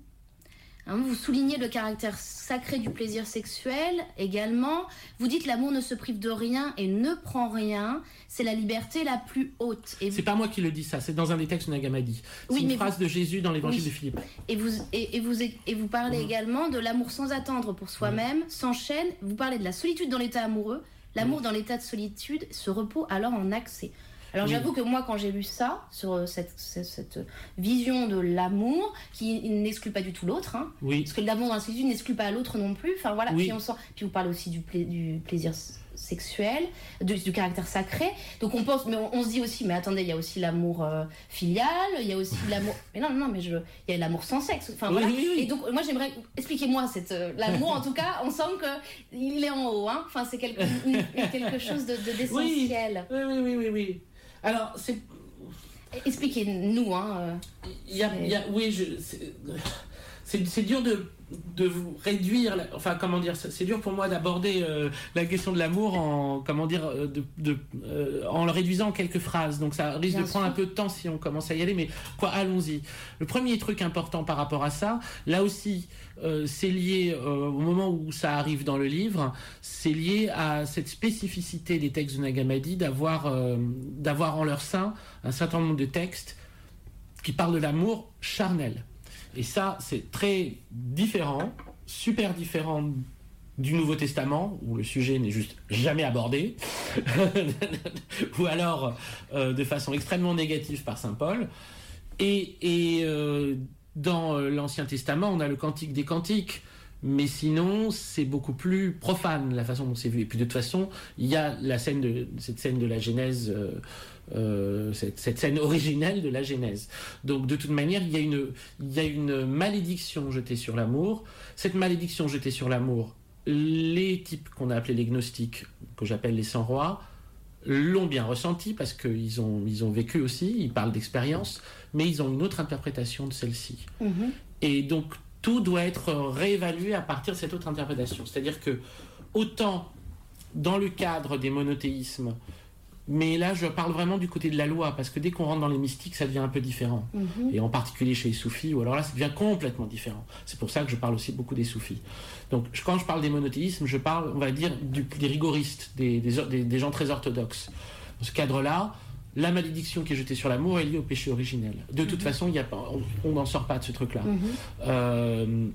Hein, vous soulignez le caractère sacré du plaisir sexuel également. Vous dites l'amour ne se prive de rien et ne prend rien. C'est la liberté la plus haute. Et C'est pas moi qui le dis ça, c'est dans un des textes de Nagamadi. C'est Oui, une mais phrase vous- de Jésus dans l'évangile Oui. de Philippe. Et vous, et, et vous, et vous parlez Mhm. également de l'amour sans attendre pour soi-même, sans chaîne. Vous parlez de la solitude dans l'état amoureux. L'amour dans l'état de solitude se repose alors en accès. Alors Oui. j'avoue que moi, quand j'ai lu ça, sur euh, cette, cette, cette vision de l'amour, qui n'exclut pas du tout l'autre, hein, Oui. parce que l'amour dans la solitude n'exclut pas l'autre non plus. Enfin voilà, Oui. puis on. Puis vous parlez aussi du, pla- du plaisir sexuel, du caractère sacré. Donc on pense, mais on, on se dit aussi, mais attendez, il y a aussi l'amour euh, filial, il y a aussi l'amour. Mais non, non, mais je, il y a l'amour sans sexe. Enfin Oui, voilà. oui, oui. Et donc moi j'aimerais, expliquez-moi cette euh, l'amour. en tout cas, on sent que il est en haut. Hein. Enfin c'est quelque chose de, de- d'essentiel. Oui, oui, oui, oui, oui. Alors, c'est. Expliquez-nous. Hein, euh. Il y a, il y a- oui, c'est- dur de, de vous réduire. la- enfin, comment dire C'est dur pour moi d'aborder euh, la question de l'amour en comment dire euh, de, de, euh, en le réduisant en quelques phrases. Donc ça risque Bien de prendre un peu de temps si on commence à y aller. Mais quoi, allons-y. Le premier truc important par rapport à ça, là aussi, euh, c'est lié euh, au moment où ça arrive dans le livre. C'est lié à cette spécificité des textes de Nagamadi d'avoir euh, d'avoir en leur sein un certain nombre de textes qui parlent de l'amour charnel. Et ça, c'est très différent, super différent du Nouveau Testament, où le sujet n'est juste jamais abordé, ou alors de façon extrêmement négative par Saint Paul. Et, dans euh, l'Ancien Testament, on a le Cantique des Cantiques. Mais sinon, c'est beaucoup plus profane la façon dont c'est vu. Et puis de toute façon, il y a la scène de, cette scène de la Genèse, euh, euh, cette, scène originelle de la Genèse. Donc de toute manière, il y a une, il y a une malédiction jetée sur l'amour. Cette malédiction jetée sur l'amour, les types qu'on a appelés les gnostiques, que j'appelle les sans rois, l'ont bien ressenti parce qu'ils ont, ils ont vécu aussi, ils parlent d'expérience, mais ils ont une autre interprétation de celle-ci. Mhm. Et donc tout doit être réévalué à partir de cette autre interprétation. C'est-à-dire que autant dans le cadre des monothéismes, mais là je parle vraiment du côté de la loi, parce que dès qu'on rentre dans les mystiques, ça devient un peu différent. Mhm. Et en particulier chez les soufis, ou alors là ça devient complètement différent. C'est pour ça que je parle aussi beaucoup des soufis. Donc je- quand je parle des monothéismes, je parle, on va dire, du- des rigoristes, des, des, des- des gens très orthodoxes. Dans ce cadre-là, la malédiction qui est jetée sur l'amour est liée au péché originel. De toute façon, il y a pas, on- on n'en sort pas de ce truc-là. Mhm. Euh,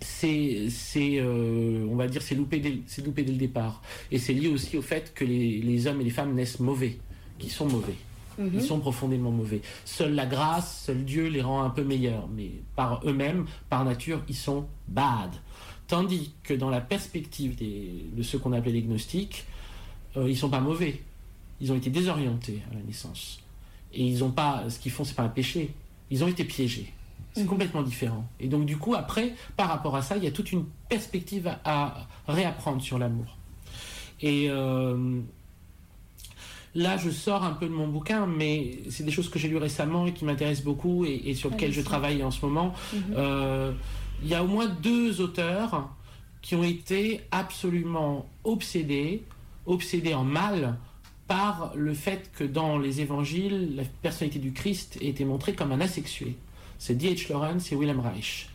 c'est, c'est euh, on va dire, c'est loupé, dès, c'est loupé dès le départ. Et c'est lié aussi au fait que les, les hommes et les femmes naissent mauvais, qui sont mauvais. Mhm. Ils sont profondément mauvais. Seule la grâce, seul Dieu les rend un peu meilleurs, mais par eux-mêmes, par nature, ils sont bad. Tandis que dans la perspective des, de ceux qu'on appelait les gnostiques, euh, ils sont pas mauvais. Ils ont été désorientés à la naissance. Et ils ont pas, ce qu'ils font, c'est pas un péché. Ils ont été piégés. C'est Mhm. complètement différent. Et donc, du coup, après, par rapport à ça, il y a toute une perspective à, à réapprendre sur l'amour. Et euh, là, je sors un peu de mon bouquin, mais c'est des choses que j'ai lues récemment et qui m'intéressent beaucoup et, et sur lesquelles je travaille en ce moment. Mhm. Euh, il y a au moins deux auteurs qui ont été absolument obsédés, obsédés en mal par le fait que dans les évangiles, la personnalité du Christ ait été montrée comme un asexué. C'est D.H. Lawrence et William Reich.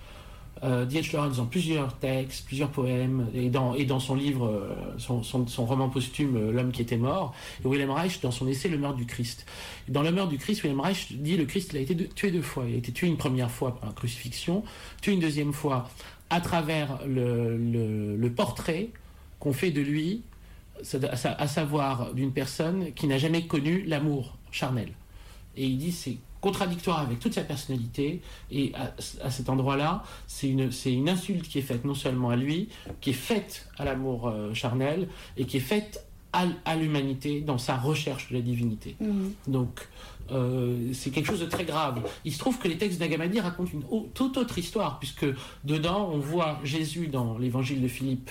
Euh, D.H. Lawrence dans plusieurs textes, plusieurs poèmes, et dans, son livre, euh, son, roman posthume euh, L'homme qui était mort, et William Reich dans son essai Le meurtre du Christ. Dans Le meurtre du Christ, William Reich dit le Christ a été tué deux fois. Il a été tué une première fois par la crucifixion, tué une deuxième fois à travers le, le- portrait qu'on fait de lui, à savoir d'une personne qui n'a jamais connu l'amour charnel. Et il dit c'est contradictoire avec toute sa personnalité. Et à, à cet endroit-là, c'est une, c'est une insulte qui est faite non seulement à lui, qui est faite à l'amour euh, charnel, et qui est faite à, à l'humanité dans sa recherche de la divinité. Mhm. Donc, euh, c'est quelque chose de très grave. Il se trouve que les textes d'Agamadi racontent une au- toute autre histoire, puisque dedans, on voit Jésus dans l'évangile de Philippe,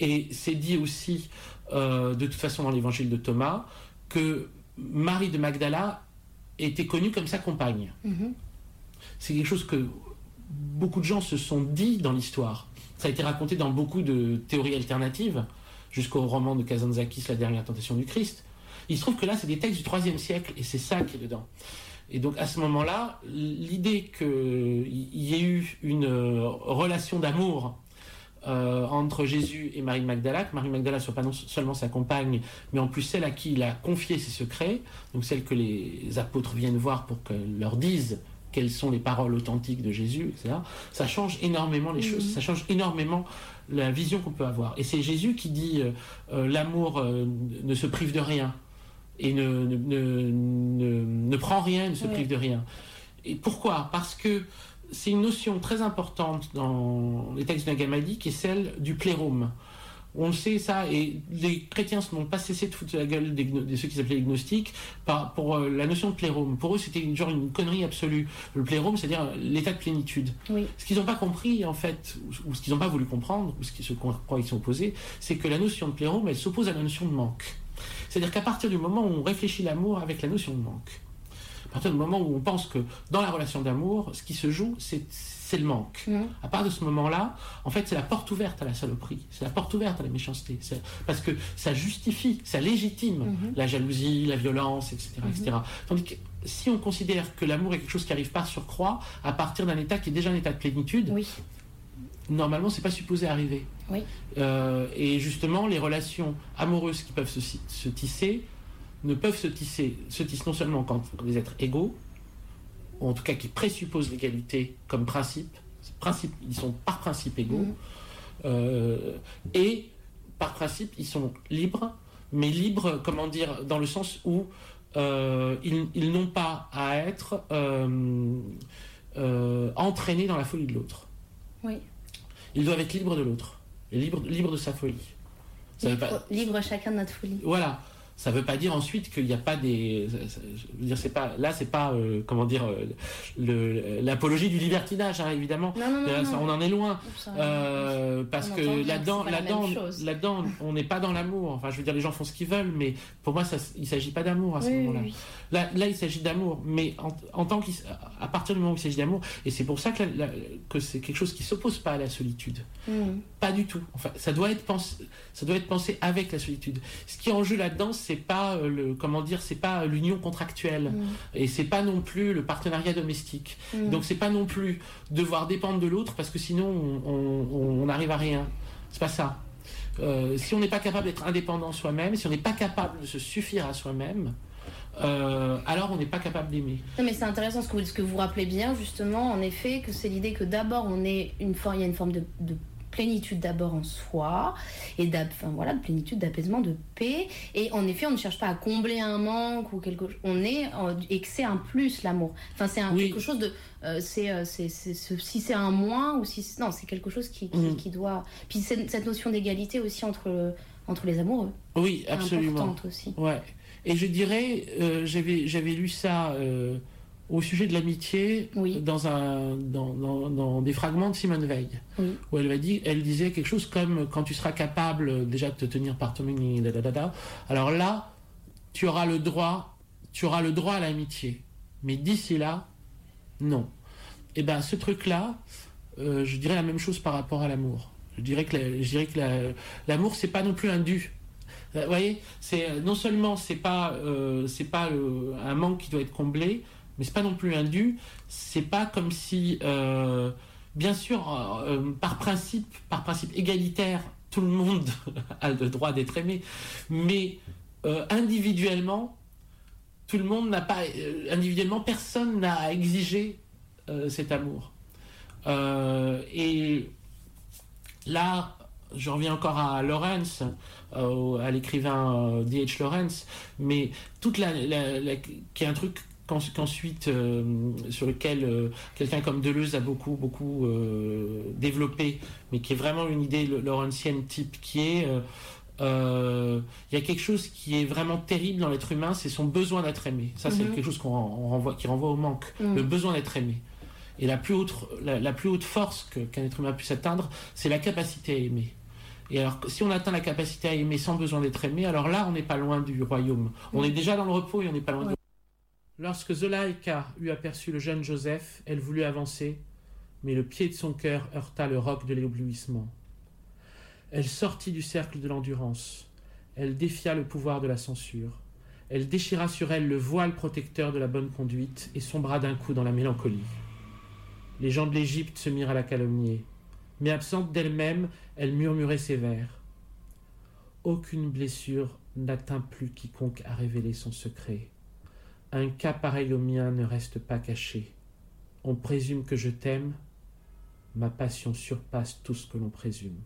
et c'est dit aussi, euh, de toute façon, dans l'évangile de Thomas, que Marie de Magdala était connue comme sa compagne. Mhm. C'est quelque chose que beaucoup de gens se sont dit dans l'histoire. Ça a été raconté dans beaucoup de théories alternatives, jusqu'au roman de Kazantzakis, La dernière tentation du Christ. Il se trouve que là, c'est des textes du IIIe siècle, et c'est ça qui est dedans. Et donc, à ce moment-là, l'idée qu'il y ait eu une euh, relation d'amour euh, entre Jésus et Marie Magdala, que Marie Magdala soit pas non seulement sa compagne, mais en plus celle à qui il a confié ses secrets, donc celle que les apôtres viennent voir pour qu'elle leur dise quelles sont les paroles authentiques de Jésus, etc. Ça change énormément les choses, ça change énormément la vision qu'on peut avoir. Et c'est Jésus qui dit euh, euh, l'amour euh, ne se prive de rien et ne, ne, ne, ne- prend rien, ne se prive de rien. Et pourquoi? Parce que c'est une notion très importante dans les textes d'Agamadi qui est celle du plérum. On le sait ça, et les chrétiens n'ont pas cessé de foutre la gueule des, de ceux qui s'appelaient les gnostiques par, pour euh, la notion de plérum. Pour eux, c'était une, genre une connerie absolue. Le plérum, c'est-à-dire l'état de plénitude. Oui. Ce qu'ils n'ont pas compris, en fait, ou, ou ce qu'ils n'ont pas voulu comprendre, ou ce qu'ils se croient qu'ils sont opposés, c'est que la notion de plérum, elle s'oppose à la notion de manque. C'est-à-dire qu'à partir du moment où on réfléchit l'amour avec la notion de manque, partir du moment où on pense que dans la relation d'amour, ce qui se joue, c'est le manque. Mhm. À partir de ce moment-là, en fait, c'est la porte ouverte à la saloperie, c'est la porte ouverte à la méchanceté, parce que ça justifie, ça légitime Mhm. la jalousie, la violence, etc., etc. Mhm. Tandis que si on considère que l'amour est quelque chose qui arrive par surcroît, à partir d'un état qui est déjà un état de plénitude, normalement, c'est pas supposé arriver. Oui. Euh, et justement, les relations amoureuses qui peuvent se tisser ne peuvent se tisser, se tissent non seulement quand les êtres égaux, ou en tout cas qui présupposent l'égalité comme principe, principe, ils sont par principe égaux, Mhm. euh, et par principe, ils sont libres, mais libres, comment dire, dans le sens où euh, ils, ils n'ont pas à être euh, entraînés dans la folie de l'autre. Oui. Ils doivent être libres de l'autre, et libres, libres de sa folie. Ça Libre, pas- libre chacun de notre folie. voilà. Ça ne veut pas dire ensuite qu'il n'y a pas des. Je veux dire, c'est pas là, c'est pas euh, comment dire euh, l'apologie du libertinage, hein, évidemment. Non, non, non, Là, ça, non. on en est loin, Euh, parce que là-dedans, là-dedans, là-dedans, on n'est pas dans l'amour. Enfin, je veux dire, les gens font ce qu'ils veulent, mais pour moi, ça, il s'agit pas d'amour à ce Oui, oui, moment-là. oui. Là, là, il s'agit d'amour, mais en, en tant qu'il, à partir du moment où il s'agit d'amour, et c'est pour ça que, la- la- que c'est quelque chose qui s'oppose pas à la solitude. Mhm. Pas du tout. Enfin, ça doit être pensé, ça doit être pensé avec la solitude. Ce qui est en jeu là-dedans, c'est pas euh, le, comment dire, c'est pas l'union contractuelle, Mm. et c'est pas non plus le partenariat domestique. Mm. Donc c'est pas non plus devoir dépendre de l'autre parce que sinon on, on- on n'arrive à rien. C'est pas ça. Euh, si on n'est pas capable d'être indépendant soi-même, si on n'est pas capable de se suffire à soi-même, euh, alors on n'est pas capable d'aimer. Non, mais c'est intéressant ce que, vous, ce que vous rappelez bien, justement, en effet, que c'est l'idée que d'abord, on est une il y a une forme de, de plénitude d'abord en soi, et enfin, voilà, de plénitude, d'apaisement, de paix. Et en effet, on ne cherche pas à combler un manque ou quelque chose. On est, en- et que c'est un plus, l'amour. Enfin, c'est Oui. quelque chose de. euh, c'est, euh, c'est, si c'est un moins ou si. c'est- Non, c'est quelque chose qui, qui, qui doit. Puis cette, notion d'égalité aussi entre, entre les amoureux. Oui, absolument. importante aussi. Ouais. Et je dirais, euh, j'avais lu ça euh, au sujet de l'amitié dans un dans, dans, dans des fragments de Simone Veil, Oui. où elle va dire, elle disait quelque chose comme quand tu seras capable déjà de te tenir par toi-même, alors là, tu auras le droit, tu auras le droit à l'amitié. Mais d'ici là, non. Et ben ce truc-là, euh, je dirais la même chose par rapport à l'amour. Je dirais que la- je dirais que la- l'amour c'est pas non plus un dû. Vous voyez, euh, non seulement c'est pas euh, pas euh, un manque qui doit être comblé, mais c'est pas non plus un dû. C'est pas comme si, bien sûr, par principe, par principe égalitaire, tout le monde a le droit d'être aimé, mais individuellement, tout le monde n'a pas individuellement personne n'a à exiger euh, cet amour. Et là, je reviens encore à Lawrence, à l'écrivain D.H. Lawrence, mais toute la, la- la- qui est un truc qu'en- qu'ensuite euh, sur lequel euh, quelqu'un comme Deleuze a beaucoup beaucoup euh, développé, mais qui est vraiment une idée lawrencienne type, qui est euh, euh, il y a quelque chose qui est vraiment terrible dans l'être humain, c'est son besoin d'être aimé. Ça, c'est Mhm. quelque chose qu'on on renvoie, qui renvoie au manque, Mhm. le besoin d'être aimé. Et la plus haute, la, la plus haute force que- qu'un être humain puisse atteindre, c'est la capacité à aimer. Et alors, si on atteint la capacité à aimer sans besoin d'être aimé, alors là, on n'est pas loin du royaume. On est déjà dans le repos et on n'est pas loin du Lorsque Zolaïka eut aperçu le jeune Joseph, elle voulut avancer, mais le pied de son cœur heurta le roc de l'éblouissement. Elle sortit du cercle de l'endurance. Elle défia le pouvoir de la censure. Elle déchira sur elle le voile protecteur de la bonne conduite et sombra d'un coup dans la mélancolie. Les gens de l'Égypte se mirent à la calomnier, mais absente d'elle-même, elle murmurait ses vers. Aucune blessure n'atteint plus quiconque à révéler son secret. Un cas pareil au mien ne reste pas caché. On présume que je t'aime, ma passion surpasse tout ce que l'on présume.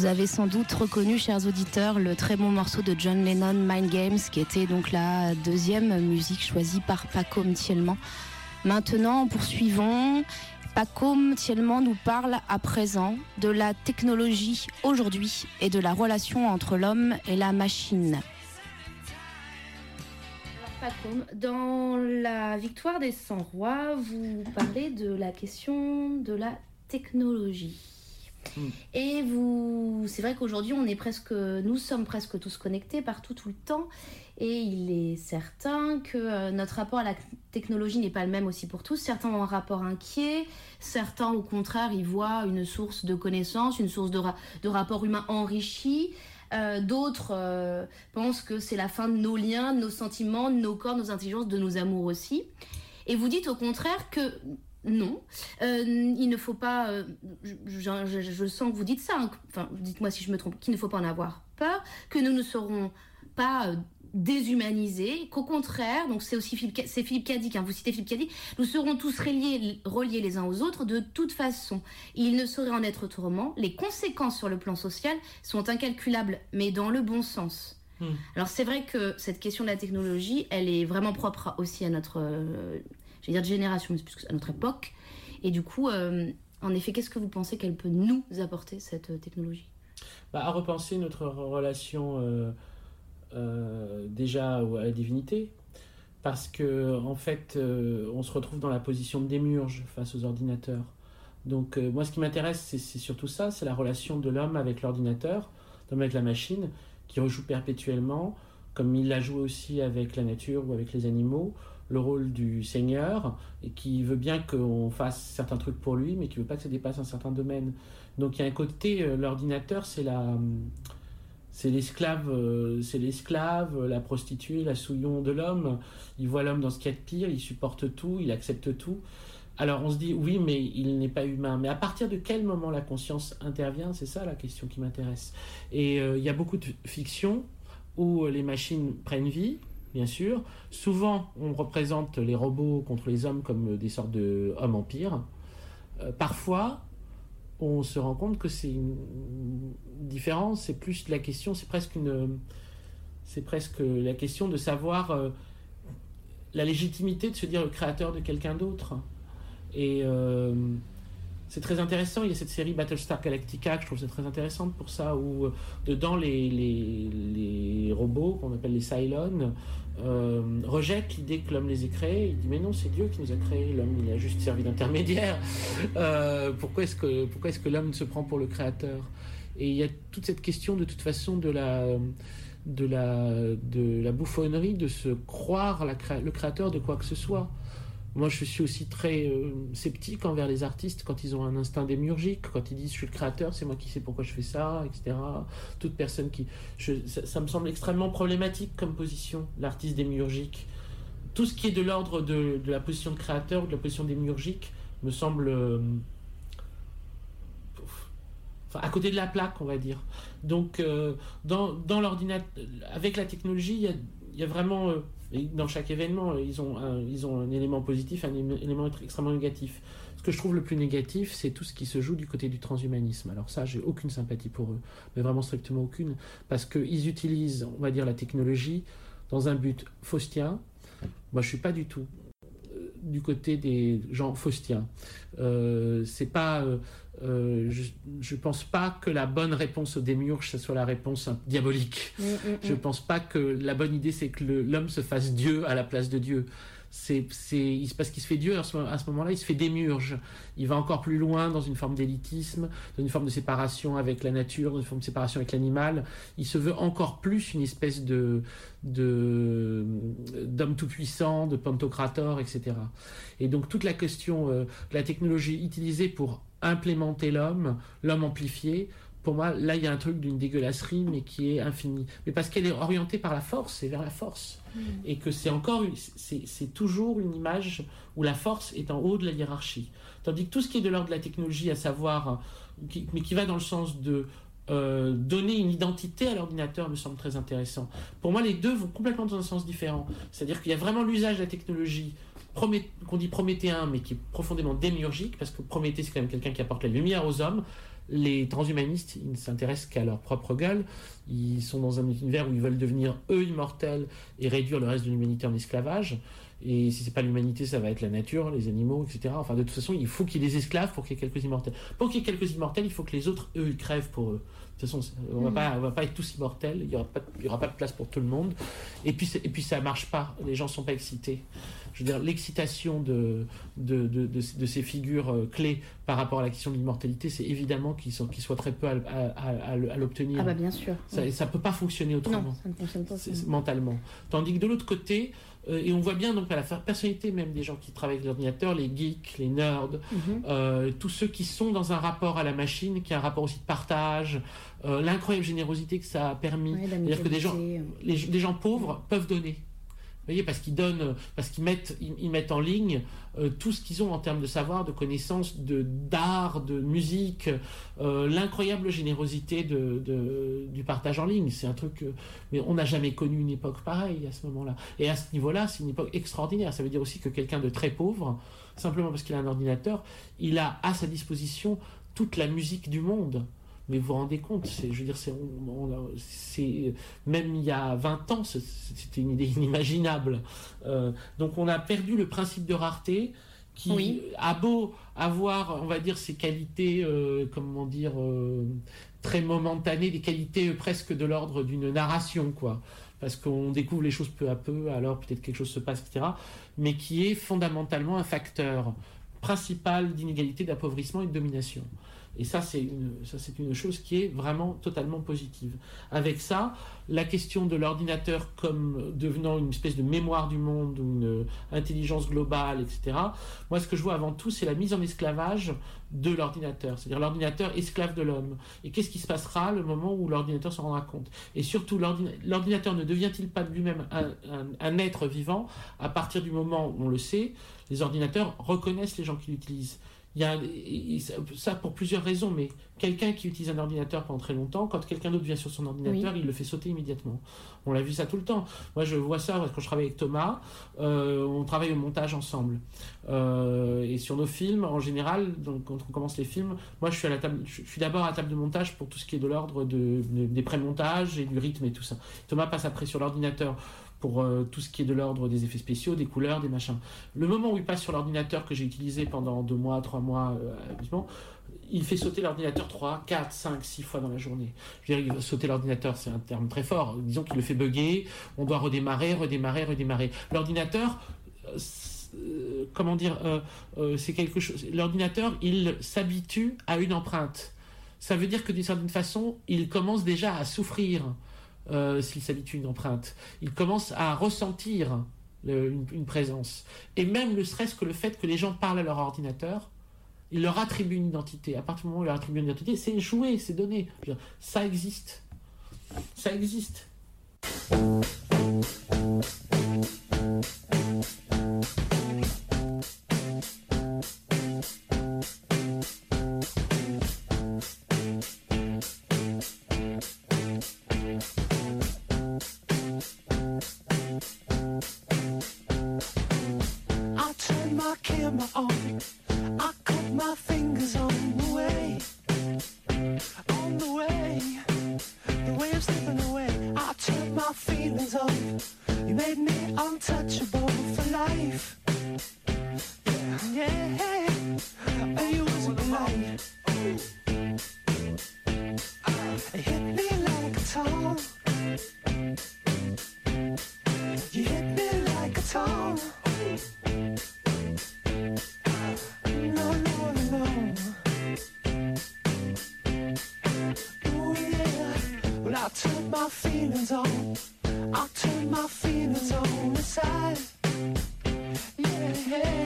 Vous avez sans doute reconnu, chers auditeurs, le très bon morceau de John Lennon, Mind Games, qui était donc la deuxième musique choisie par Paco Mtielman. Maintenant, poursuivons. Pacôme Thielman nous parle à présent de la technologie aujourd'hui et de la relation entre l'homme et la machine. Dans la victoire des 100 rois, vous parlez de la question de la technologie. Mm. Et vous, c'est vrai qu'aujourd'hui, on est presque, nous sommes presque tous connectés partout, tout le temps. Et il est certain que euh, notre rapport à la technologie n'est pas le même aussi pour tous. Certains ont un rapport inquiet, certains au contraire y voient une source de connaissances, une source de, ra- de rapports humains enrichis. Euh, D'autres euh, pensent que c'est la fin de nos liens, de nos sentiments, de nos corps, de nos intelligences, de nos amours aussi. Et vous dites au contraire que non, euh, il ne faut pas. euh, je, je- je- je sens que vous dites ça. hein, enfin, dites-moi si je me trompe. Qu'il ne faut pas en avoir peur, que nous ne serons pas euh, déshumanisés, qu'au contraire, donc c'est aussi Philippe, c'est Philippe Cadic, hein, vous citez Philippe Cadic, nous serons tous reliés, reliés les uns aux autres de toute façon. Il ne saurait en être autrement. Les conséquences sur le plan social sont incalculables, mais dans le bon sens. Hmm. Alors c'est vrai que cette question de la technologie, elle est vraiment propre aussi à notre, vais dire de génération, mais c'est plus à notre époque. Et du coup, euh, en effet, qu'est-ce que vous pensez qu'elle peut nous apporter cette euh, technologie? Bah, à repenser notre relation euh, déjà à la divinité, parce que en fait, on se retrouve dans la position de démiurge face aux ordinateurs. Donc moi, ce qui m'intéresse, c'est surtout ça, c'est la relation de l'homme avec l'ordinateur, l'homme avec la machine, qui rejoue perpétuellement, comme il l'a joué aussi avec la nature ou avec les animaux, le rôle du Seigneur, et qui veut bien qu'on fasse certains trucs pour lui, mais qui veut pas que ça dépasse un certain domaine. Donc il y a un côté, euh, l'ordinateur, c'est la, c'est l'esclave, euh, c'est l'esclave, la prostituée, la souillon de l'homme. Il voit l'homme dans ce qu'il y a de pire, il supporte tout, il accepte tout. Alors on se dit oui, mais il n'est pas humain. Mais à partir de quel moment la conscience intervient? C'est ça la question qui m'intéresse. Et euh, il y a beaucoup de fiction où les machines prennent vie, bien sûr. Souvent, on représente les robots contre les hommes comme des sortes de hommes empires. Euh, parfois, on se rend compte que c'est une différence, c'est plus la question, c'est presque une, c'est presque la question de savoir euh, la légitimité de se dire le créateur de quelqu'un d'autre. Et euh, c'est très intéressant. Il y a cette série Battlestar Galactica que je trouve c'est très intéressante pour ça, où euh, dedans les, les, les robots qu'on appelle les Cylons euh, rejettent l'idée que l'homme les ait créés. Il dit mais non, c'est Dieu qui nous a créés. L'homme il a juste servi d'intermédiaire. Euh, pourquoi est-ce que pourquoi est-ce que l'homme se prend pour le créateur? Et il y a toute cette question de toute façon de la de la, de la bouffonnerie de se croire le créateur de quoi que ce soit. Moi, je suis aussi très euh, sceptique envers les artistes quand ils ont un instinct démiurgique, quand ils disent je suis le créateur, c'est moi qui sais pourquoi je fais ça, etc. Toute personne qui. ça, me semble extrêmement problématique comme position, l'artiste démiurgique. Tout ce qui est de l'ordre de, la position de créateur ou de la position démiurgique me semble. euh, à côté de la plaque, on va dire. Donc, euh, dans, l'ordinateur, avec la technologie, il y a, vraiment, dans chaque événement, ils ont, un, ils ont un élément positif, un élément extrêmement négatif. Ce que je trouve le plus négatif, c'est tout ce qui se joue du côté du transhumanisme. Alors ça, j'ai aucune sympathie pour eux, mais vraiment strictement aucune, parce qu'ils utilisent, on va dire, la technologie dans un but faustien. Moi, je suis pas du tout euh, du côté des gens faustiens. Euh, c'est pas, euh, euh, je, je pense pas que la bonne réponse au démiurge, ce soit la réponse diabolique. Mm, mm, Je mm. pense pas que la bonne idée, c'est que l'homme se fasse Dieu à la place de Dieu. C'est, parce qu'il se fait Dieu à ce, moment-là, il se fait démiurge. Il va encore plus loin dans une forme d'élitisme, dans une forme de séparation avec la nature, dans une forme de séparation avec l'animal. Il se veut encore plus une espèce de, de d'homme tout-puissant, de pantocrator, etc. Et donc toute la question euh, de la technologie utilisée pour implémenter l'homme, l'homme amplifié, pour moi, là, il y a un truc d'une dégueulasserie, mais qui est infini. Mais parce qu'elle est orientée par la force, c'est vers la force. Et que c'est encore, c'est toujours une image où la force est en haut de la hiérarchie. Tandis que tout ce qui est de l'ordre de la technologie, à savoir, qui- mais qui va dans le sens de euh, donner une identité à l'ordinateur, me semble très intéressant. Pour moi, les deux vont complètement dans un sens différent. C'est-à-dire qu'il y a vraiment l'usage de la technologie qu'on dit prométhéen, mais qui est profondément démiurgique, parce que Prométhée, c'est quand même quelqu'un qui apporte la lumière aux hommes. Les transhumanistes, ils ne s'intéressent qu'à leur propre gueule. Ils sont dans un univers où ils veulent devenir eux immortels et réduire le reste de l'humanité en esclavage. Et si c'est pas l'humanité, ça va être la nature, les animaux, etc. Enfin, de toute façon, il faut qu'il y ait des esclaves pour qu'il y ait quelques immortels. Pour qu'il y ait quelques immortels, il faut que les autres, eux, ils crèvent pour eux. De toute façon, on va Mm. pas, on va pas être tous immortels. Il y aura pas, il y aura pas de place pour tout le monde. Et puis, et puis ça marche pas. Les gens sont pas excités. Je veux dire, l'excitation de, de, de, de, de ces figures euh, clés par rapport à la question de l'immortalité, c'est évidemment qu'ils sont- qu'ils soient très peu à, à, l'obtenir. Ah bah bien sûr. Ça, oui. ça peut pas fonctionner autrement Non, ça ne fonctionne pas. mentalement. Tandis que de l'autre côté, et on voit bien donc à la personnalité même des gens qui travaillent avec l'ordinateur, les geeks, les nerds, Mhm. euh, tous ceux qui sont dans un rapport à la machine, qui a un rapport aussi de partage, euh, l'incroyable générosité que ça a permis. Ouais, C'est-à-dire que des gens, l'amicalité, les, des gens pauvres peuvent donner. Voyez, parce qu'ils donnent, parce qu'ils mettent, en ligne euh, tout ce qu'ils ont en termes de savoir, de connaissances, de d'art, de musique, euh, l'incroyable générosité du partage en ligne. C'est un truc, mais on n'a jamais connu une époque pareille à ce moment-là. Et à ce niveau-là, c'est une époque extraordinaire. Ça veut dire aussi que quelqu'un de très pauvre, simplement parce qu'il a un ordinateur, il a à sa disposition toute la musique du monde. Mais vous vous rendez compte, je veux dire, c'est, même il y a 20 ans, c'était une idée inimaginable. Euh, donc on a perdu le principe de rareté qui Oui. a beau avoir, on va dire, ses qualités, euh, comment dire, euh, très momentanées, des qualités presque de l'ordre d'une narration, quoi. Parce qu'on découvre les choses peu à peu, alors peut-être quelque chose se passe, etc. Mais qui est fondamentalement un facteur principal d'inégalité, d'appauvrissement et de domination. Et ça, c'est une, ça, c'est une chose qui est vraiment totalement positive. Avec ça, la question de l'ordinateur comme devenant une espèce de mémoire du monde ou une euh, intelligence globale, etc. Moi, ce que je vois avant tout, c'est la mise en esclavage de l'ordinateur, c'est-à-dire l'ordinateur esclave de l'homme. Et qu'est-ce qui se passera le moment où l'ordinateur s'en rendra compte? Et surtout, l'ordina- l'ordinateur ne devient-il pas de lui-même un, un- un être vivant? À partir du moment où on le sait, les ordinateurs reconnaissent les gens qui l'utilisent. Il y a, ça- ça pour plusieurs raisons, mais quelqu'un qui utilise un ordinateur pendant très longtemps, quand quelqu'un d'autre vient sur son ordinateur, Oui. il le fait sauter immédiatement. On l'a vu ça tout le temps. Moi, je vois ça quand je travaille avec Thomas. euh, on travaille au montage ensemble. Euh, et sur nos films, en général, donc, quand on commence les films, moi, je suis, à la table, je suis d'abord à la table de montage pour tout ce qui est de l'ordre de, de- des pré-montages et du rythme et tout ça. Thomas passe après sur l'ordinateur pour euh, tout ce qui est de l'ordre des effets spéciaux, des couleurs, des machins. Le moment où il passe sur l'ordinateur que j'ai utilisé pendant deux mois, trois mois, euh, il fait sauter l'ordinateur 3, 4, 5, 6 fois dans la journée. Je veux dire, sauter l'ordinateur, c'est un terme très fort. Disons qu'il le fait bugger, on doit redémarrer, redémarrer, redémarrer. L'ordinateur, euh, euh, comment dire, c'est quelque chose. L'ordinateur, il s'habitue à une empreinte. Ça veut dire que d'une certaine façon, il commence déjà à souffrir euh, s'il s'habitue à une empreinte. Il commence à ressentir une, une présence. Et même ne serait-ce que le fait que les gens parlent à leur ordinateur, il leur attribue une identité. À partir du moment où il leur attribue une identité, c'est joué, c'est donné. Ça existe. Ça existe. Ooh, yeah. Well, I turn my feelings on. I turn my feelings on the side. Yeah,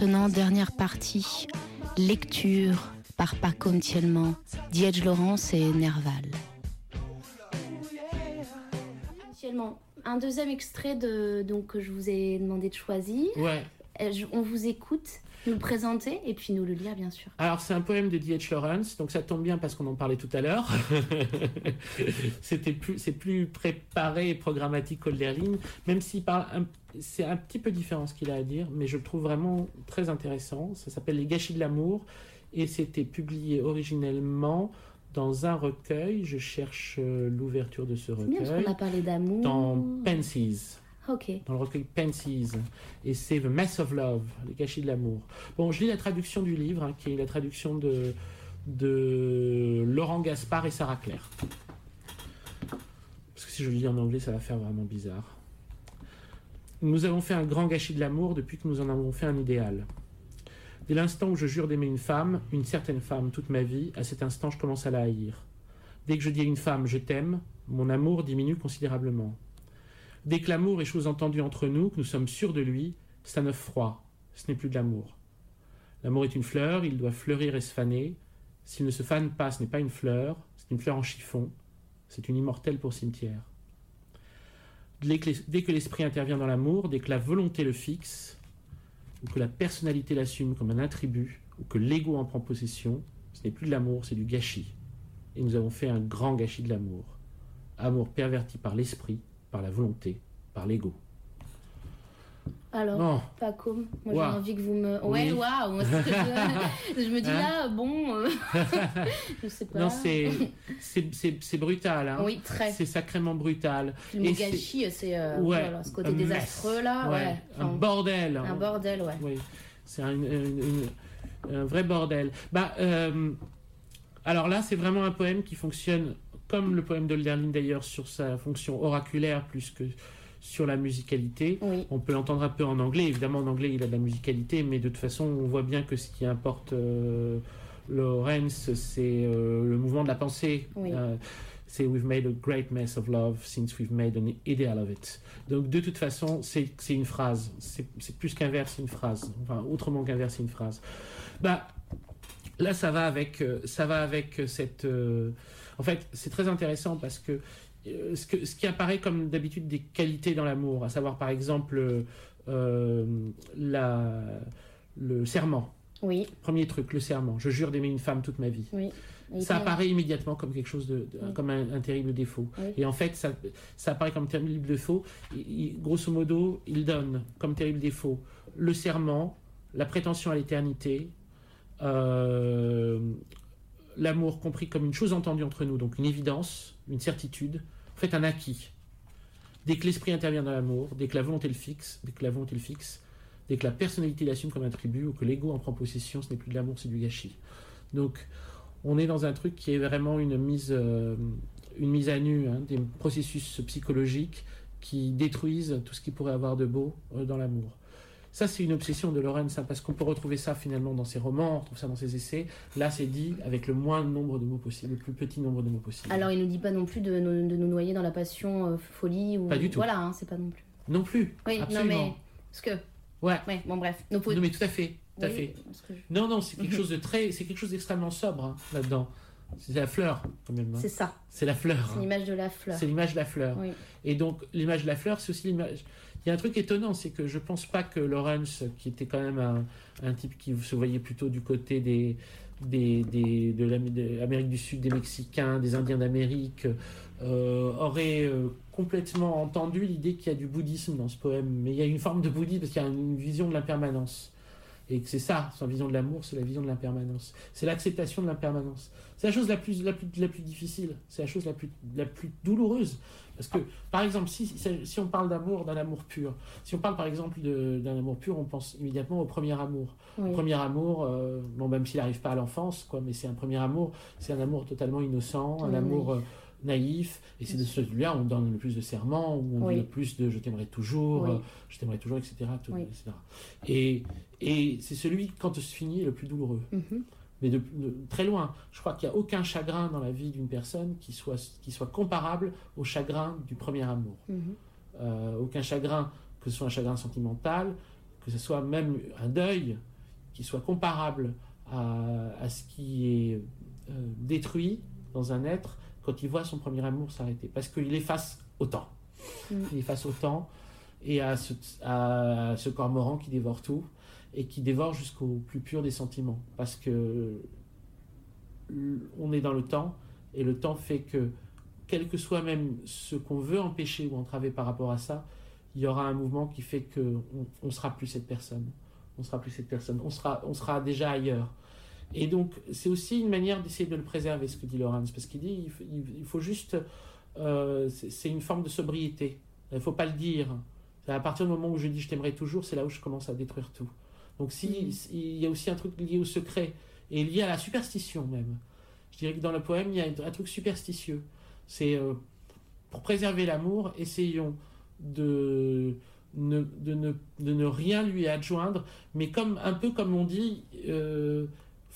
maintenant, dernière partie, lecture par Paco Mtielman, Diège Laurence et Nerval. Mtielman, un deuxième extrait de, donc, que je vous ai demandé de choisir. Ouais. Euh, je- On vous écoute, nous le présenter et puis nous le lire, bien sûr. Alors, c'est un poème de D.H. Lawrence, donc ça tombe bien parce qu'on en parlait tout à l'heure. C'était plus, c'est plus préparé et programmatique qu'Olderlin, même s'il parle, un- c'est un petit peu différent ce qu'il a à dire, mais je le trouve vraiment très intéressant. Ça s'appelle Les gâchis de l'amour et c'était publié originellement dans un recueil. Je cherche euh, l'ouverture de ce C'est bien parce recueil. qu'on a parlé d'amour. Dans Pensies Dans le recueil Pensies, et c'est The Mess of Love, les gâchis de l'amour. Bon, je lis la traduction du livre, hein, qui est la traduction de, de Laurent Gaspard et Sarah Claire. Parce que si je le lis en anglais, ça va faire vraiment bizarre. Nous avons fait un grand gâchis de l'amour depuis que nous en avons fait un idéal. Dès l'instant où je jure d'aimer une femme, une certaine femme, toute ma vie, à cet instant, je commence à la haïr. Dès que je dis à une femme je t'aime, mon amour diminue considérablement. Dès que l'amour est chose entendue entre nous, que nous sommes sûrs de lui, c'est un œuf froid. Ce n'est plus de l'amour. L'amour est une fleur, il doit fleurir et se faner. S'il ne se fane pas, ce n'est pas une fleur, c'est une fleur en chiffon. C'est une immortelle pour cimetière. Dès que l'esprit intervient dans l'amour, dès que la volonté le fixe, ou que la personnalité l'assume comme un attribut, ou que l'ego en prend possession, ce n'est plus de l'amour, c'est du gâchis. Et nous avons fait un grand gâchis de l'amour. Amour perverti par l'esprit, par la volonté, par l'ego. Alors, Bon. Paco, moi Waouh. j'ai envie que vous me. Ouais, waouh moi, que je... je me dis Hein là, bon. euh, je sais pas. Non, c'est c'est- c'est- c'est brutal. Hein. Oui, très. C'est sacrément brutal. Le mot gâchis, c'est. euh, Ouais, voilà, ce côté désastreux là. Ouais. un Enfin, bordel. Un bordel, ouais. Oui, c'est un, un vrai bordel. Bah, euh, alors là, c'est vraiment un poème qui fonctionne comme le poème d'Olderlin d'ailleurs sur sa fonction oraculaire plus que sur la musicalité. On peut l'entendre un peu en anglais. Évidemment, en anglais, il a de la musicalité, mais de toute façon, on voit bien que ce qui importe euh, Lawrence, c'est euh, le mouvement de la pensée. Oui. Euh, c'est We've made a great mess of love since we've made an ideal of it. Donc de toute façon, c'est une phrase. C'est plus qu'un vers, c'est une phrase. Enfin, autrement qu'un vers, c'est une phrase. Bah, là, ça va avec, euh, ça va avec cette. En fait, c'est très intéressant parce que euh, ce, que ce qui apparaît comme d'habitude des qualités dans l'amour, à savoir par exemple euh, euh, la, le serment. Oui. Premier truc, le serment. Je jure d'aimer une femme toute ma vie. Oui. Ça apparaît immédiatement comme quelque chose de, de- Oui. comme un, un terrible défaut. Et en fait, ça, ça apparaît comme terrible défaut. Il- grosso modo, il donne comme terrible défaut le serment, la prétention à l'éternité, euh, l'amour compris comme une chose entendue entre nous, donc une évidence, une certitude, fait un acquis. Dès que l'esprit intervient dans l'amour, dès que la volonté le fixe, dès que la volonté le fixe, dès que la personnalité l'assume comme un attribut ou que l'ego en prend possession, ce n'est plus de l'amour, c'est du gâchis. Donc, on est dans un truc qui est vraiment une mise, euh, à nu hein, des processus psychologiques qui détruisent tout ce qui pourrait avoir de beau euh, dans l'amour. Ça, c'est une obsession de Lawrence, hein, parce qu'on peut retrouver ça finalement dans ses romans, on retrouve ça dans ses essais. Là, c'est dit avec le moins nombre de mots possible, le plus petit nombre de mots possible. Alors, il nous dit pas non plus de, nous- de nous noyer dans la passion, euh, folie ou. Pas du tout. Voilà, hein, c'est pas non plus. Non plus. Oui, absolument. non mais. Parce que. Ouais. Ouais, bon, bref. Non, mais tout à fait. Tout à fait. je- Non, non, c'est quelque chose de très, c'est quelque chose d'extrêmement sobre hein, là-dedans. C'est la fleur, quand même. hein. C'est ça. C'est la fleur. C'est l'image de la fleur. C'est l'image de la fleur. Oui. Et donc, l'image de la fleur, c'est aussi l'image. Il y a un truc étonnant, c'est que je pense pas que Lawrence, qui était quand même un, type qui se voyait plutôt du côté des, de l'Amérique du Sud, des Mexicains, des Indiens d'Amérique, euh, aurait euh, complètement entendu l'idée qu'il y a du bouddhisme dans ce poème. Mais il y a une forme de bouddhisme parce qu'il y a une vision de l'impermanence. Et que c'est ça, sa vision de l'amour, c'est la vision de l'impermanence. C'est l'acceptation de l'impermanence. C'est la chose la plus, la plus, la plus difficile, c'est la chose la plus, la plus douloureuse. Parce que, par exemple, si, si, on parle d'amour, d'un amour pur, si on parle par exemple d'un amour pur, on pense immédiatement au premier amour. Oui. Le premier amour, euh, bon, même s'il n'arrive pas à l'enfance, quoi, mais c'est un premier amour, c'est un amour totalement innocent, un Oui, amour euh, naïf, et c'est de celui-là où on donne le plus de serments, où on Oui. dit le plus de je t'aimerai toujours, Oui. euh, je t'aimerai toujours, etc. tout- Oui. etc. Et, et c'est celui, quand se finit, le plus douloureux. Mhm. Mais de, de- très loin. Je crois qu'il n'y a aucun chagrin dans la vie d'une personne qui soit, qui soit comparable au chagrin du premier amour. Mhm. Euh, aucun chagrin, que ce soit un chagrin sentimental, que ce soit même un deuil qui soit comparable à, à ce qui est euh, détruit dans un être quand il voit son premier amour s'arrêter. Parce qu'il est face au temps. Mm. Il est face au temps et à ce, à ce qui dévore tout et qui dévore jusqu'au plus pur des sentiments. Parce que on est dans le temps et le temps fait que quel que soit même ce qu'on veut empêcher ou entraver par rapport à ça, il y aura un mouvement qui fait que on, on sera plus cette personne. On sera plus cette personne. On sera, on sera déjà ailleurs. Et donc, c'est aussi une manière d'essayer de le préserver, ce que dit Laurence, parce qu'il dit il faut, juste. euh, c'est une forme de sobriété. Il ne faut pas le dire. À partir du moment où je dis je t'aimerai toujours, c'est là où je commence à détruire tout. Donc, si, si- il y a aussi un truc lié au secret et lié à la superstition même. Je dirais que dans le poème, il y a un truc superstitieux. C'est euh, pour préserver l'amour, essayons de ne, de, ne, de ne rien lui adjoindre, mais comme un peu comme on dit, euh,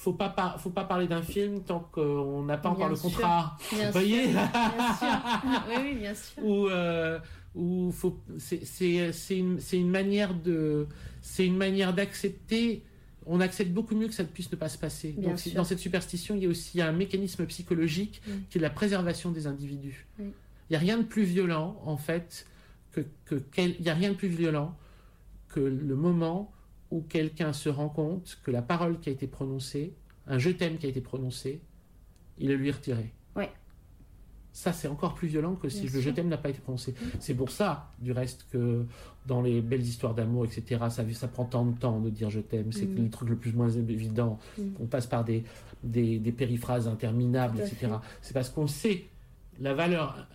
faut pas par- faut pas parler d'un film tant qu'on n'a pas Bien encore le sûr. contrat. Bien Vous voyez sûr, bien sûr. Oui, oui, bien sûr. Ou euh, ou faut c'est une c'est une manière de c'est une manière d'accepter. On accepte beaucoup mieux que ça ne puisse ne pas se passer. Bien Donc sûr. dans cette superstition, il y a aussi un mécanisme psychologique qui est la préservation des individus. Oui. Il n'y a rien de plus violent, en fait, que, que quel- il y a rien de plus violent que le moment où quelqu'un se rend compte que la parole qui a été prononcée, un je t'aime qui a été prononcé, il est lui retiré. Ouais. Ça, c'est encore plus violent que si Bien le je t'aime n'a pas été prononcé. C'est pour ça, du reste, que dans les belles histoires d'amour, etc., ça, ça prend tant de temps de dire je t'aime. C'est Mm. le truc le plus moins évident. Mm. On passe par des, des, des périphrases interminables, etc. C'est parce qu'on sait la valeur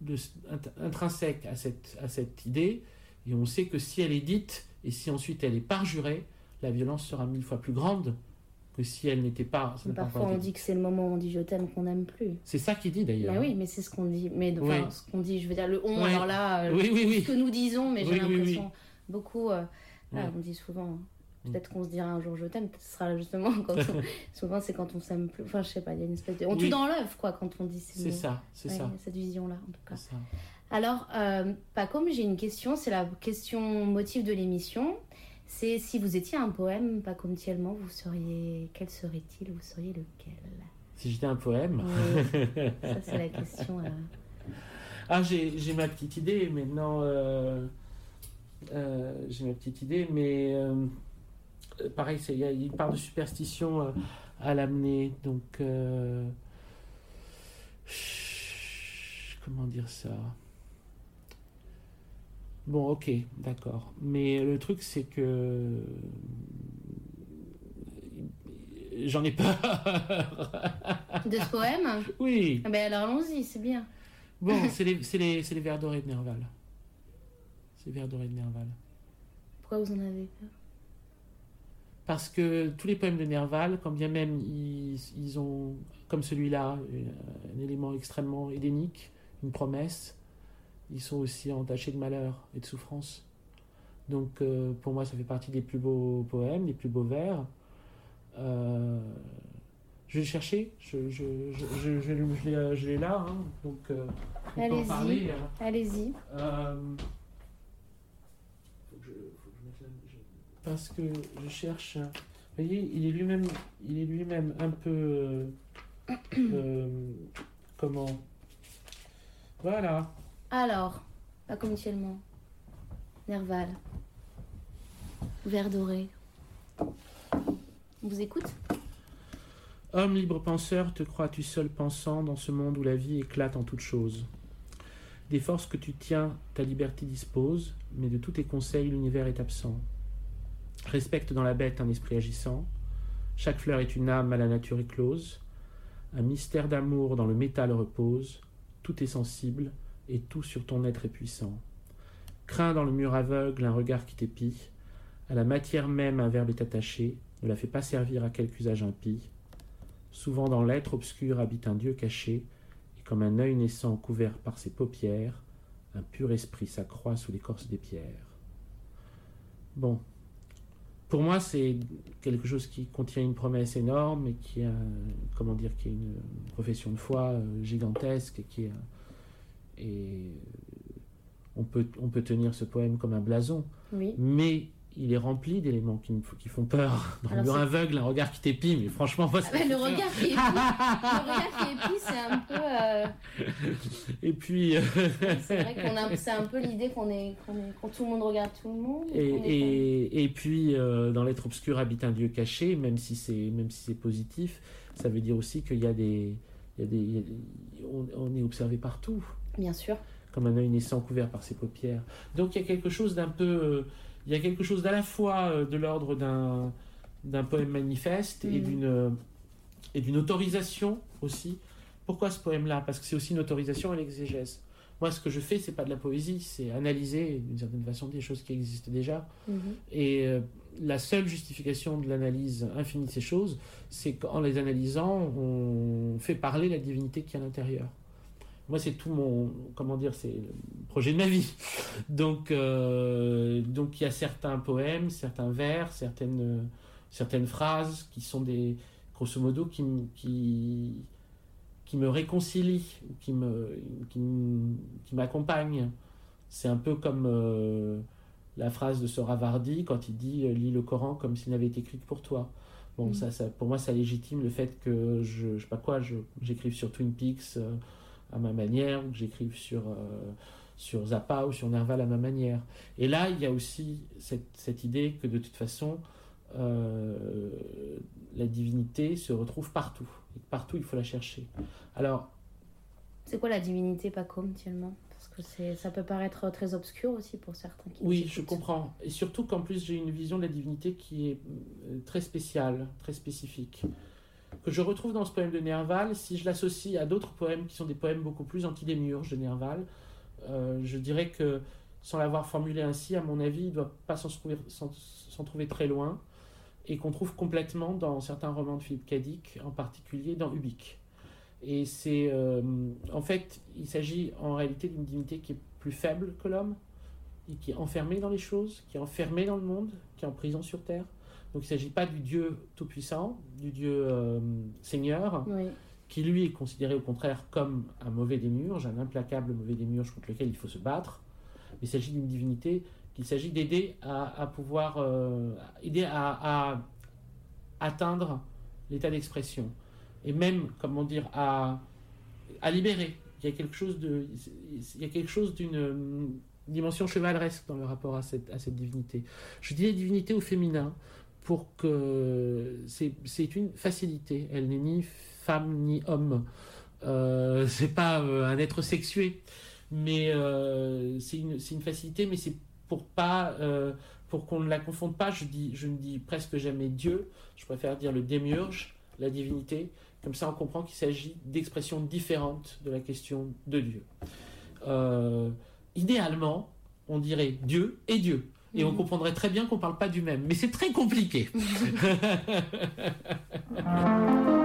de- int- intrinsèque à cette, à cette idée, et on sait que si elle est dite, et si ensuite elle est parjurée, la violence sera mille fois plus grande que si elle n'était pas. ça pas Parfois, on dit que c'est le moment où on dit je t'aime qu'on n'aime plus. C'est ça qu'il dit d'ailleurs. Bah oui, mais c'est ce qu'on dit. Mais enfin, Oui. ce qu'on dit, je veux dire, le on, Oui. alors là, euh, Oui, ce que nous disons, mais j'ai l'impression, beaucoup, euh, on dit souvent, Mm. peut-être qu'on se dira un jour je t'aime, peut-être ce sera justement quand on- souvent c'est quand on s'aime plus. Enfin, je sais pas, il y a une espèce de. On tue dans l'œuf, quoi, quand on dit ces C'est ça, c'est Ouais, ça. Cette vision-là, en tout cas. Ça. Alors, euh, Paco, j'ai une question, c'est la question motif de l'émission. C'est si vous étiez un poème, pas comme Tiellement, vous seriez. Quel serait-il? Vous seriez lequel? Si j'étais un poème? Oui. Ça, c'est la question. euh. Ah, j'ai ma petite idée maintenant. euh, euh, j'ai ma petite idée, mais euh, pareil, il y a- parle de superstition à l'amener. Donc, comment dire ça? Bon, ok, d'accord. Mais le truc, c'est que j'en ai peur. De ce poème Oui. Ah ben alors allons-y, c'est bien. Bon, c'est les, les, les vers dorés de Nerval. C'est les vers dorés de Nerval. Pourquoi vous en avez peur? Parce que tous les poèmes de Nerval, quand bien même ils, ils ont, comme celui-là, euh, un élément extrêmement hélénique, une promesse, ils sont aussi entachés de malheur et de souffrance. Donc euh, pour moi, ça fait partie des plus beaux poèmes, des plus beaux vers. Euh, je vais le chercher, je, je, je, l'ai- là, hein. donc euh, on peut en Allez-y. parler. hein. Allez-y. Euh, Parce que je cherche. un- Vous voyez, il est lui-même, il est lui-même un peu. euh, euh, comment? Voilà. Alors, pas comme. Nerval. Vert doré. On vous écoute? Homme libre penseur, te crois-tu seul pensant dans ce monde où la vie éclate en toutes choses? Des forces que tu tiens, ta liberté dispose, mais de tous tes conseils, l'univers est absent. Respecte dans la bête un esprit agissant. Chaque fleur est une âme à la nature éclose. Un mystère d'amour dans le métal repose. Tout est sensible et tout sur ton être est puissant. Crains dans le mur aveugle un regard qui t'épie. À la matière même un verbe est attaché. Ne la fais pas servir à quelque usage impie. Souvent dans l'être obscur habite un Dieu caché, et comme un œil naissant couvert par ses paupières, un pur esprit s'accroît sous l'écorce des pierres. Bon. Pour moi, c'est quelque chose qui contient une promesse énorme et qui a, comment dire, qui est une profession de foi euh, gigantesque et qui est, et on peut, on peut tenir ce poème comme un blason. Oui. Mais il est rempli d'éléments qui, font peur. Dans Alors, le mur c'est- aveugle, un regard qui t'épie, mais franchement, moi, Ah bah, le regard qui est le regard qui est pris, c'est un peu. euh, Et puis, euh, c'est vrai qu'on a, c'est un peu l'idée qu'on est, qu'on est, quand tout le monde regarde tout le monde. Et, puis, euh, dans l'être obscur habite un Dieu caché, même si c'est même si c'est positif, ça veut dire aussi qu'il y a des, il y a des, il y a des- on, on est observé partout, Bien sûr. comme un œil naissant couvert par ses paupières. Donc il y a quelque chose d'un peu, euh, il y a quelque chose d'à la fois euh, de l'ordre d'un d'un poème manifeste et Mhm. d'une euh, et d'une autorisation aussi. Pourquoi ce poème-là? Parce que c'est aussi une autorisation à l'exégèse. Moi, ce que je fais, c'est pas de la poésie, c'est analyser d'une certaine façon des choses qui existent déjà. Mhm. Et euh, la seule justification de l'analyse infinie de ces choses, c'est qu'en les analysant, on fait parler la divinité qui est à l'intérieur. Moi, c'est tout mon, comment dire, c'est le projet de ma vie. Donc, euh, donc il y a certains poèmes, certains vers, certaines, certaines phrases qui sont des, grosso modo, qui, qui, qui me réconcilient ou qui me, qui, qui m'accompagnent. C'est un peu comme euh, la phrase de Soravardi quand il dit euh, lis le Coran comme s'il n'avait été écrit que pour toi. Bon, Mhm. ça, ça, pour moi, ça légitime le fait que je, je sais pas quoi, j'écrive sur Twin Peaks euh, à ma manière, ou que j'écrive sur, euh, sur Zappa ou sur Nerval à ma manière. Et là, il y a aussi cette, cette idée que de toute façon, euh, la divinité se retrouve partout. Et partout, il faut la chercher. Alors, C'est quoi la divinité, Paco, mutuellement Parce que c'est, ça peut paraître très obscur aussi pour certains qui Oui, je comprends. Et surtout qu'en plus, j'ai une vision de la divinité qui est euh, très spéciale, très spécifique. Que je retrouve dans ce poème de Nerval, si je l'associe à d'autres poèmes qui sont des poèmes beaucoup plus anti-démiurges de Nerval, euh, je dirais que, sans l'avoir formulé ainsi, à mon avis, il ne doit pas s'en trouver, très loin, et qu'on trouve complètement dans certains romans de Philippe Cadic, en particulier dans Ubik. Et c'est. euh, en fait, il s'agit en réalité d'une divinité qui est plus faible que l'homme, et qui est enfermé dans les choses, qui est enfermé dans le monde, qui est en prison sur terre. Donc il ne s'agit pas du Dieu tout-puissant, du Dieu euh, Seigneur, Oui. qui lui est considéré au contraire comme un mauvais démiurge, un implacable mauvais démiurge contre lequel il faut se battre. Mais il s'agit d'une divinité qu'il s'agit d'aider à, à pouvoir euh, aider à, à atteindre l'état d'expression. Et même, comment dire, à, à libérer. Il y a quelque chose de, il y a quelque chose d'une dimension chevaleresque dans le rapport à cette, à cette divinité. Je dis divinité au féminin pour que c'est une facilité. Elle n'est ni femme ni homme. Euh, c'est pas euh, un être sexué, mais euh, c'est une, facilité, mais c'est pour pas pour qu'on ne la confonde pas. Je dis je ne dis presque jamais Dieu. Je préfère dire le démiurge, la divinité. Comme ça, on comprend qu'il s'agit d'expressions différentes de la question de Dieu. Idéalement, on dirait Dieu et Dieu. Et on comprendrait très bien qu'on ne parle pas du même. Mais c'est très compliqué.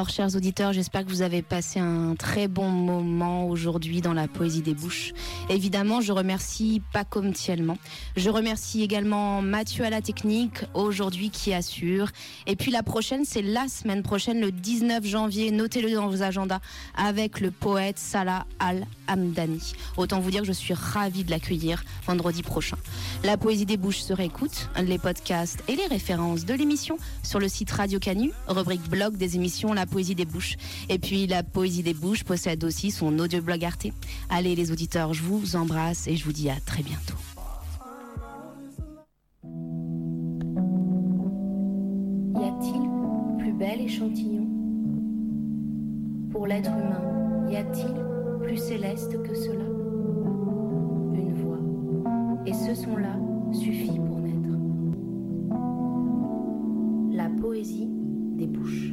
Alors, chers auditeurs, j'espère que vous avez passé un très bon moment aujourd'hui dans la poésie des bouches. Évidemment, je remercie Paco Mtielman. Je remercie également Mathieu à la technique, aujourd'hui qui assure. Et puis la prochaine, c'est la semaine prochaine, le 19 janvier. Notez-le dans vos agendas avec le poète Salah Al-Hamdani. Autant vous dire que je suis ravie de l'accueillir vendredi prochain. La poésie des bouches se réécoute, les podcasts et les références de l'émission sur le site Radio Canu, rubrique blog des émissions La Poésie des Bouches. Et puis La Poésie des Bouches possède aussi son audio blog Arte. Allez les auditeurs, je vous embrasse et je vous dis à très bientôt. Y a-t-il plus bel échantillon? Pour l'être humain, y a-t-il plus céleste que cela? Une voix. Et ce son-là suffit pour naître. La poésie des bouches.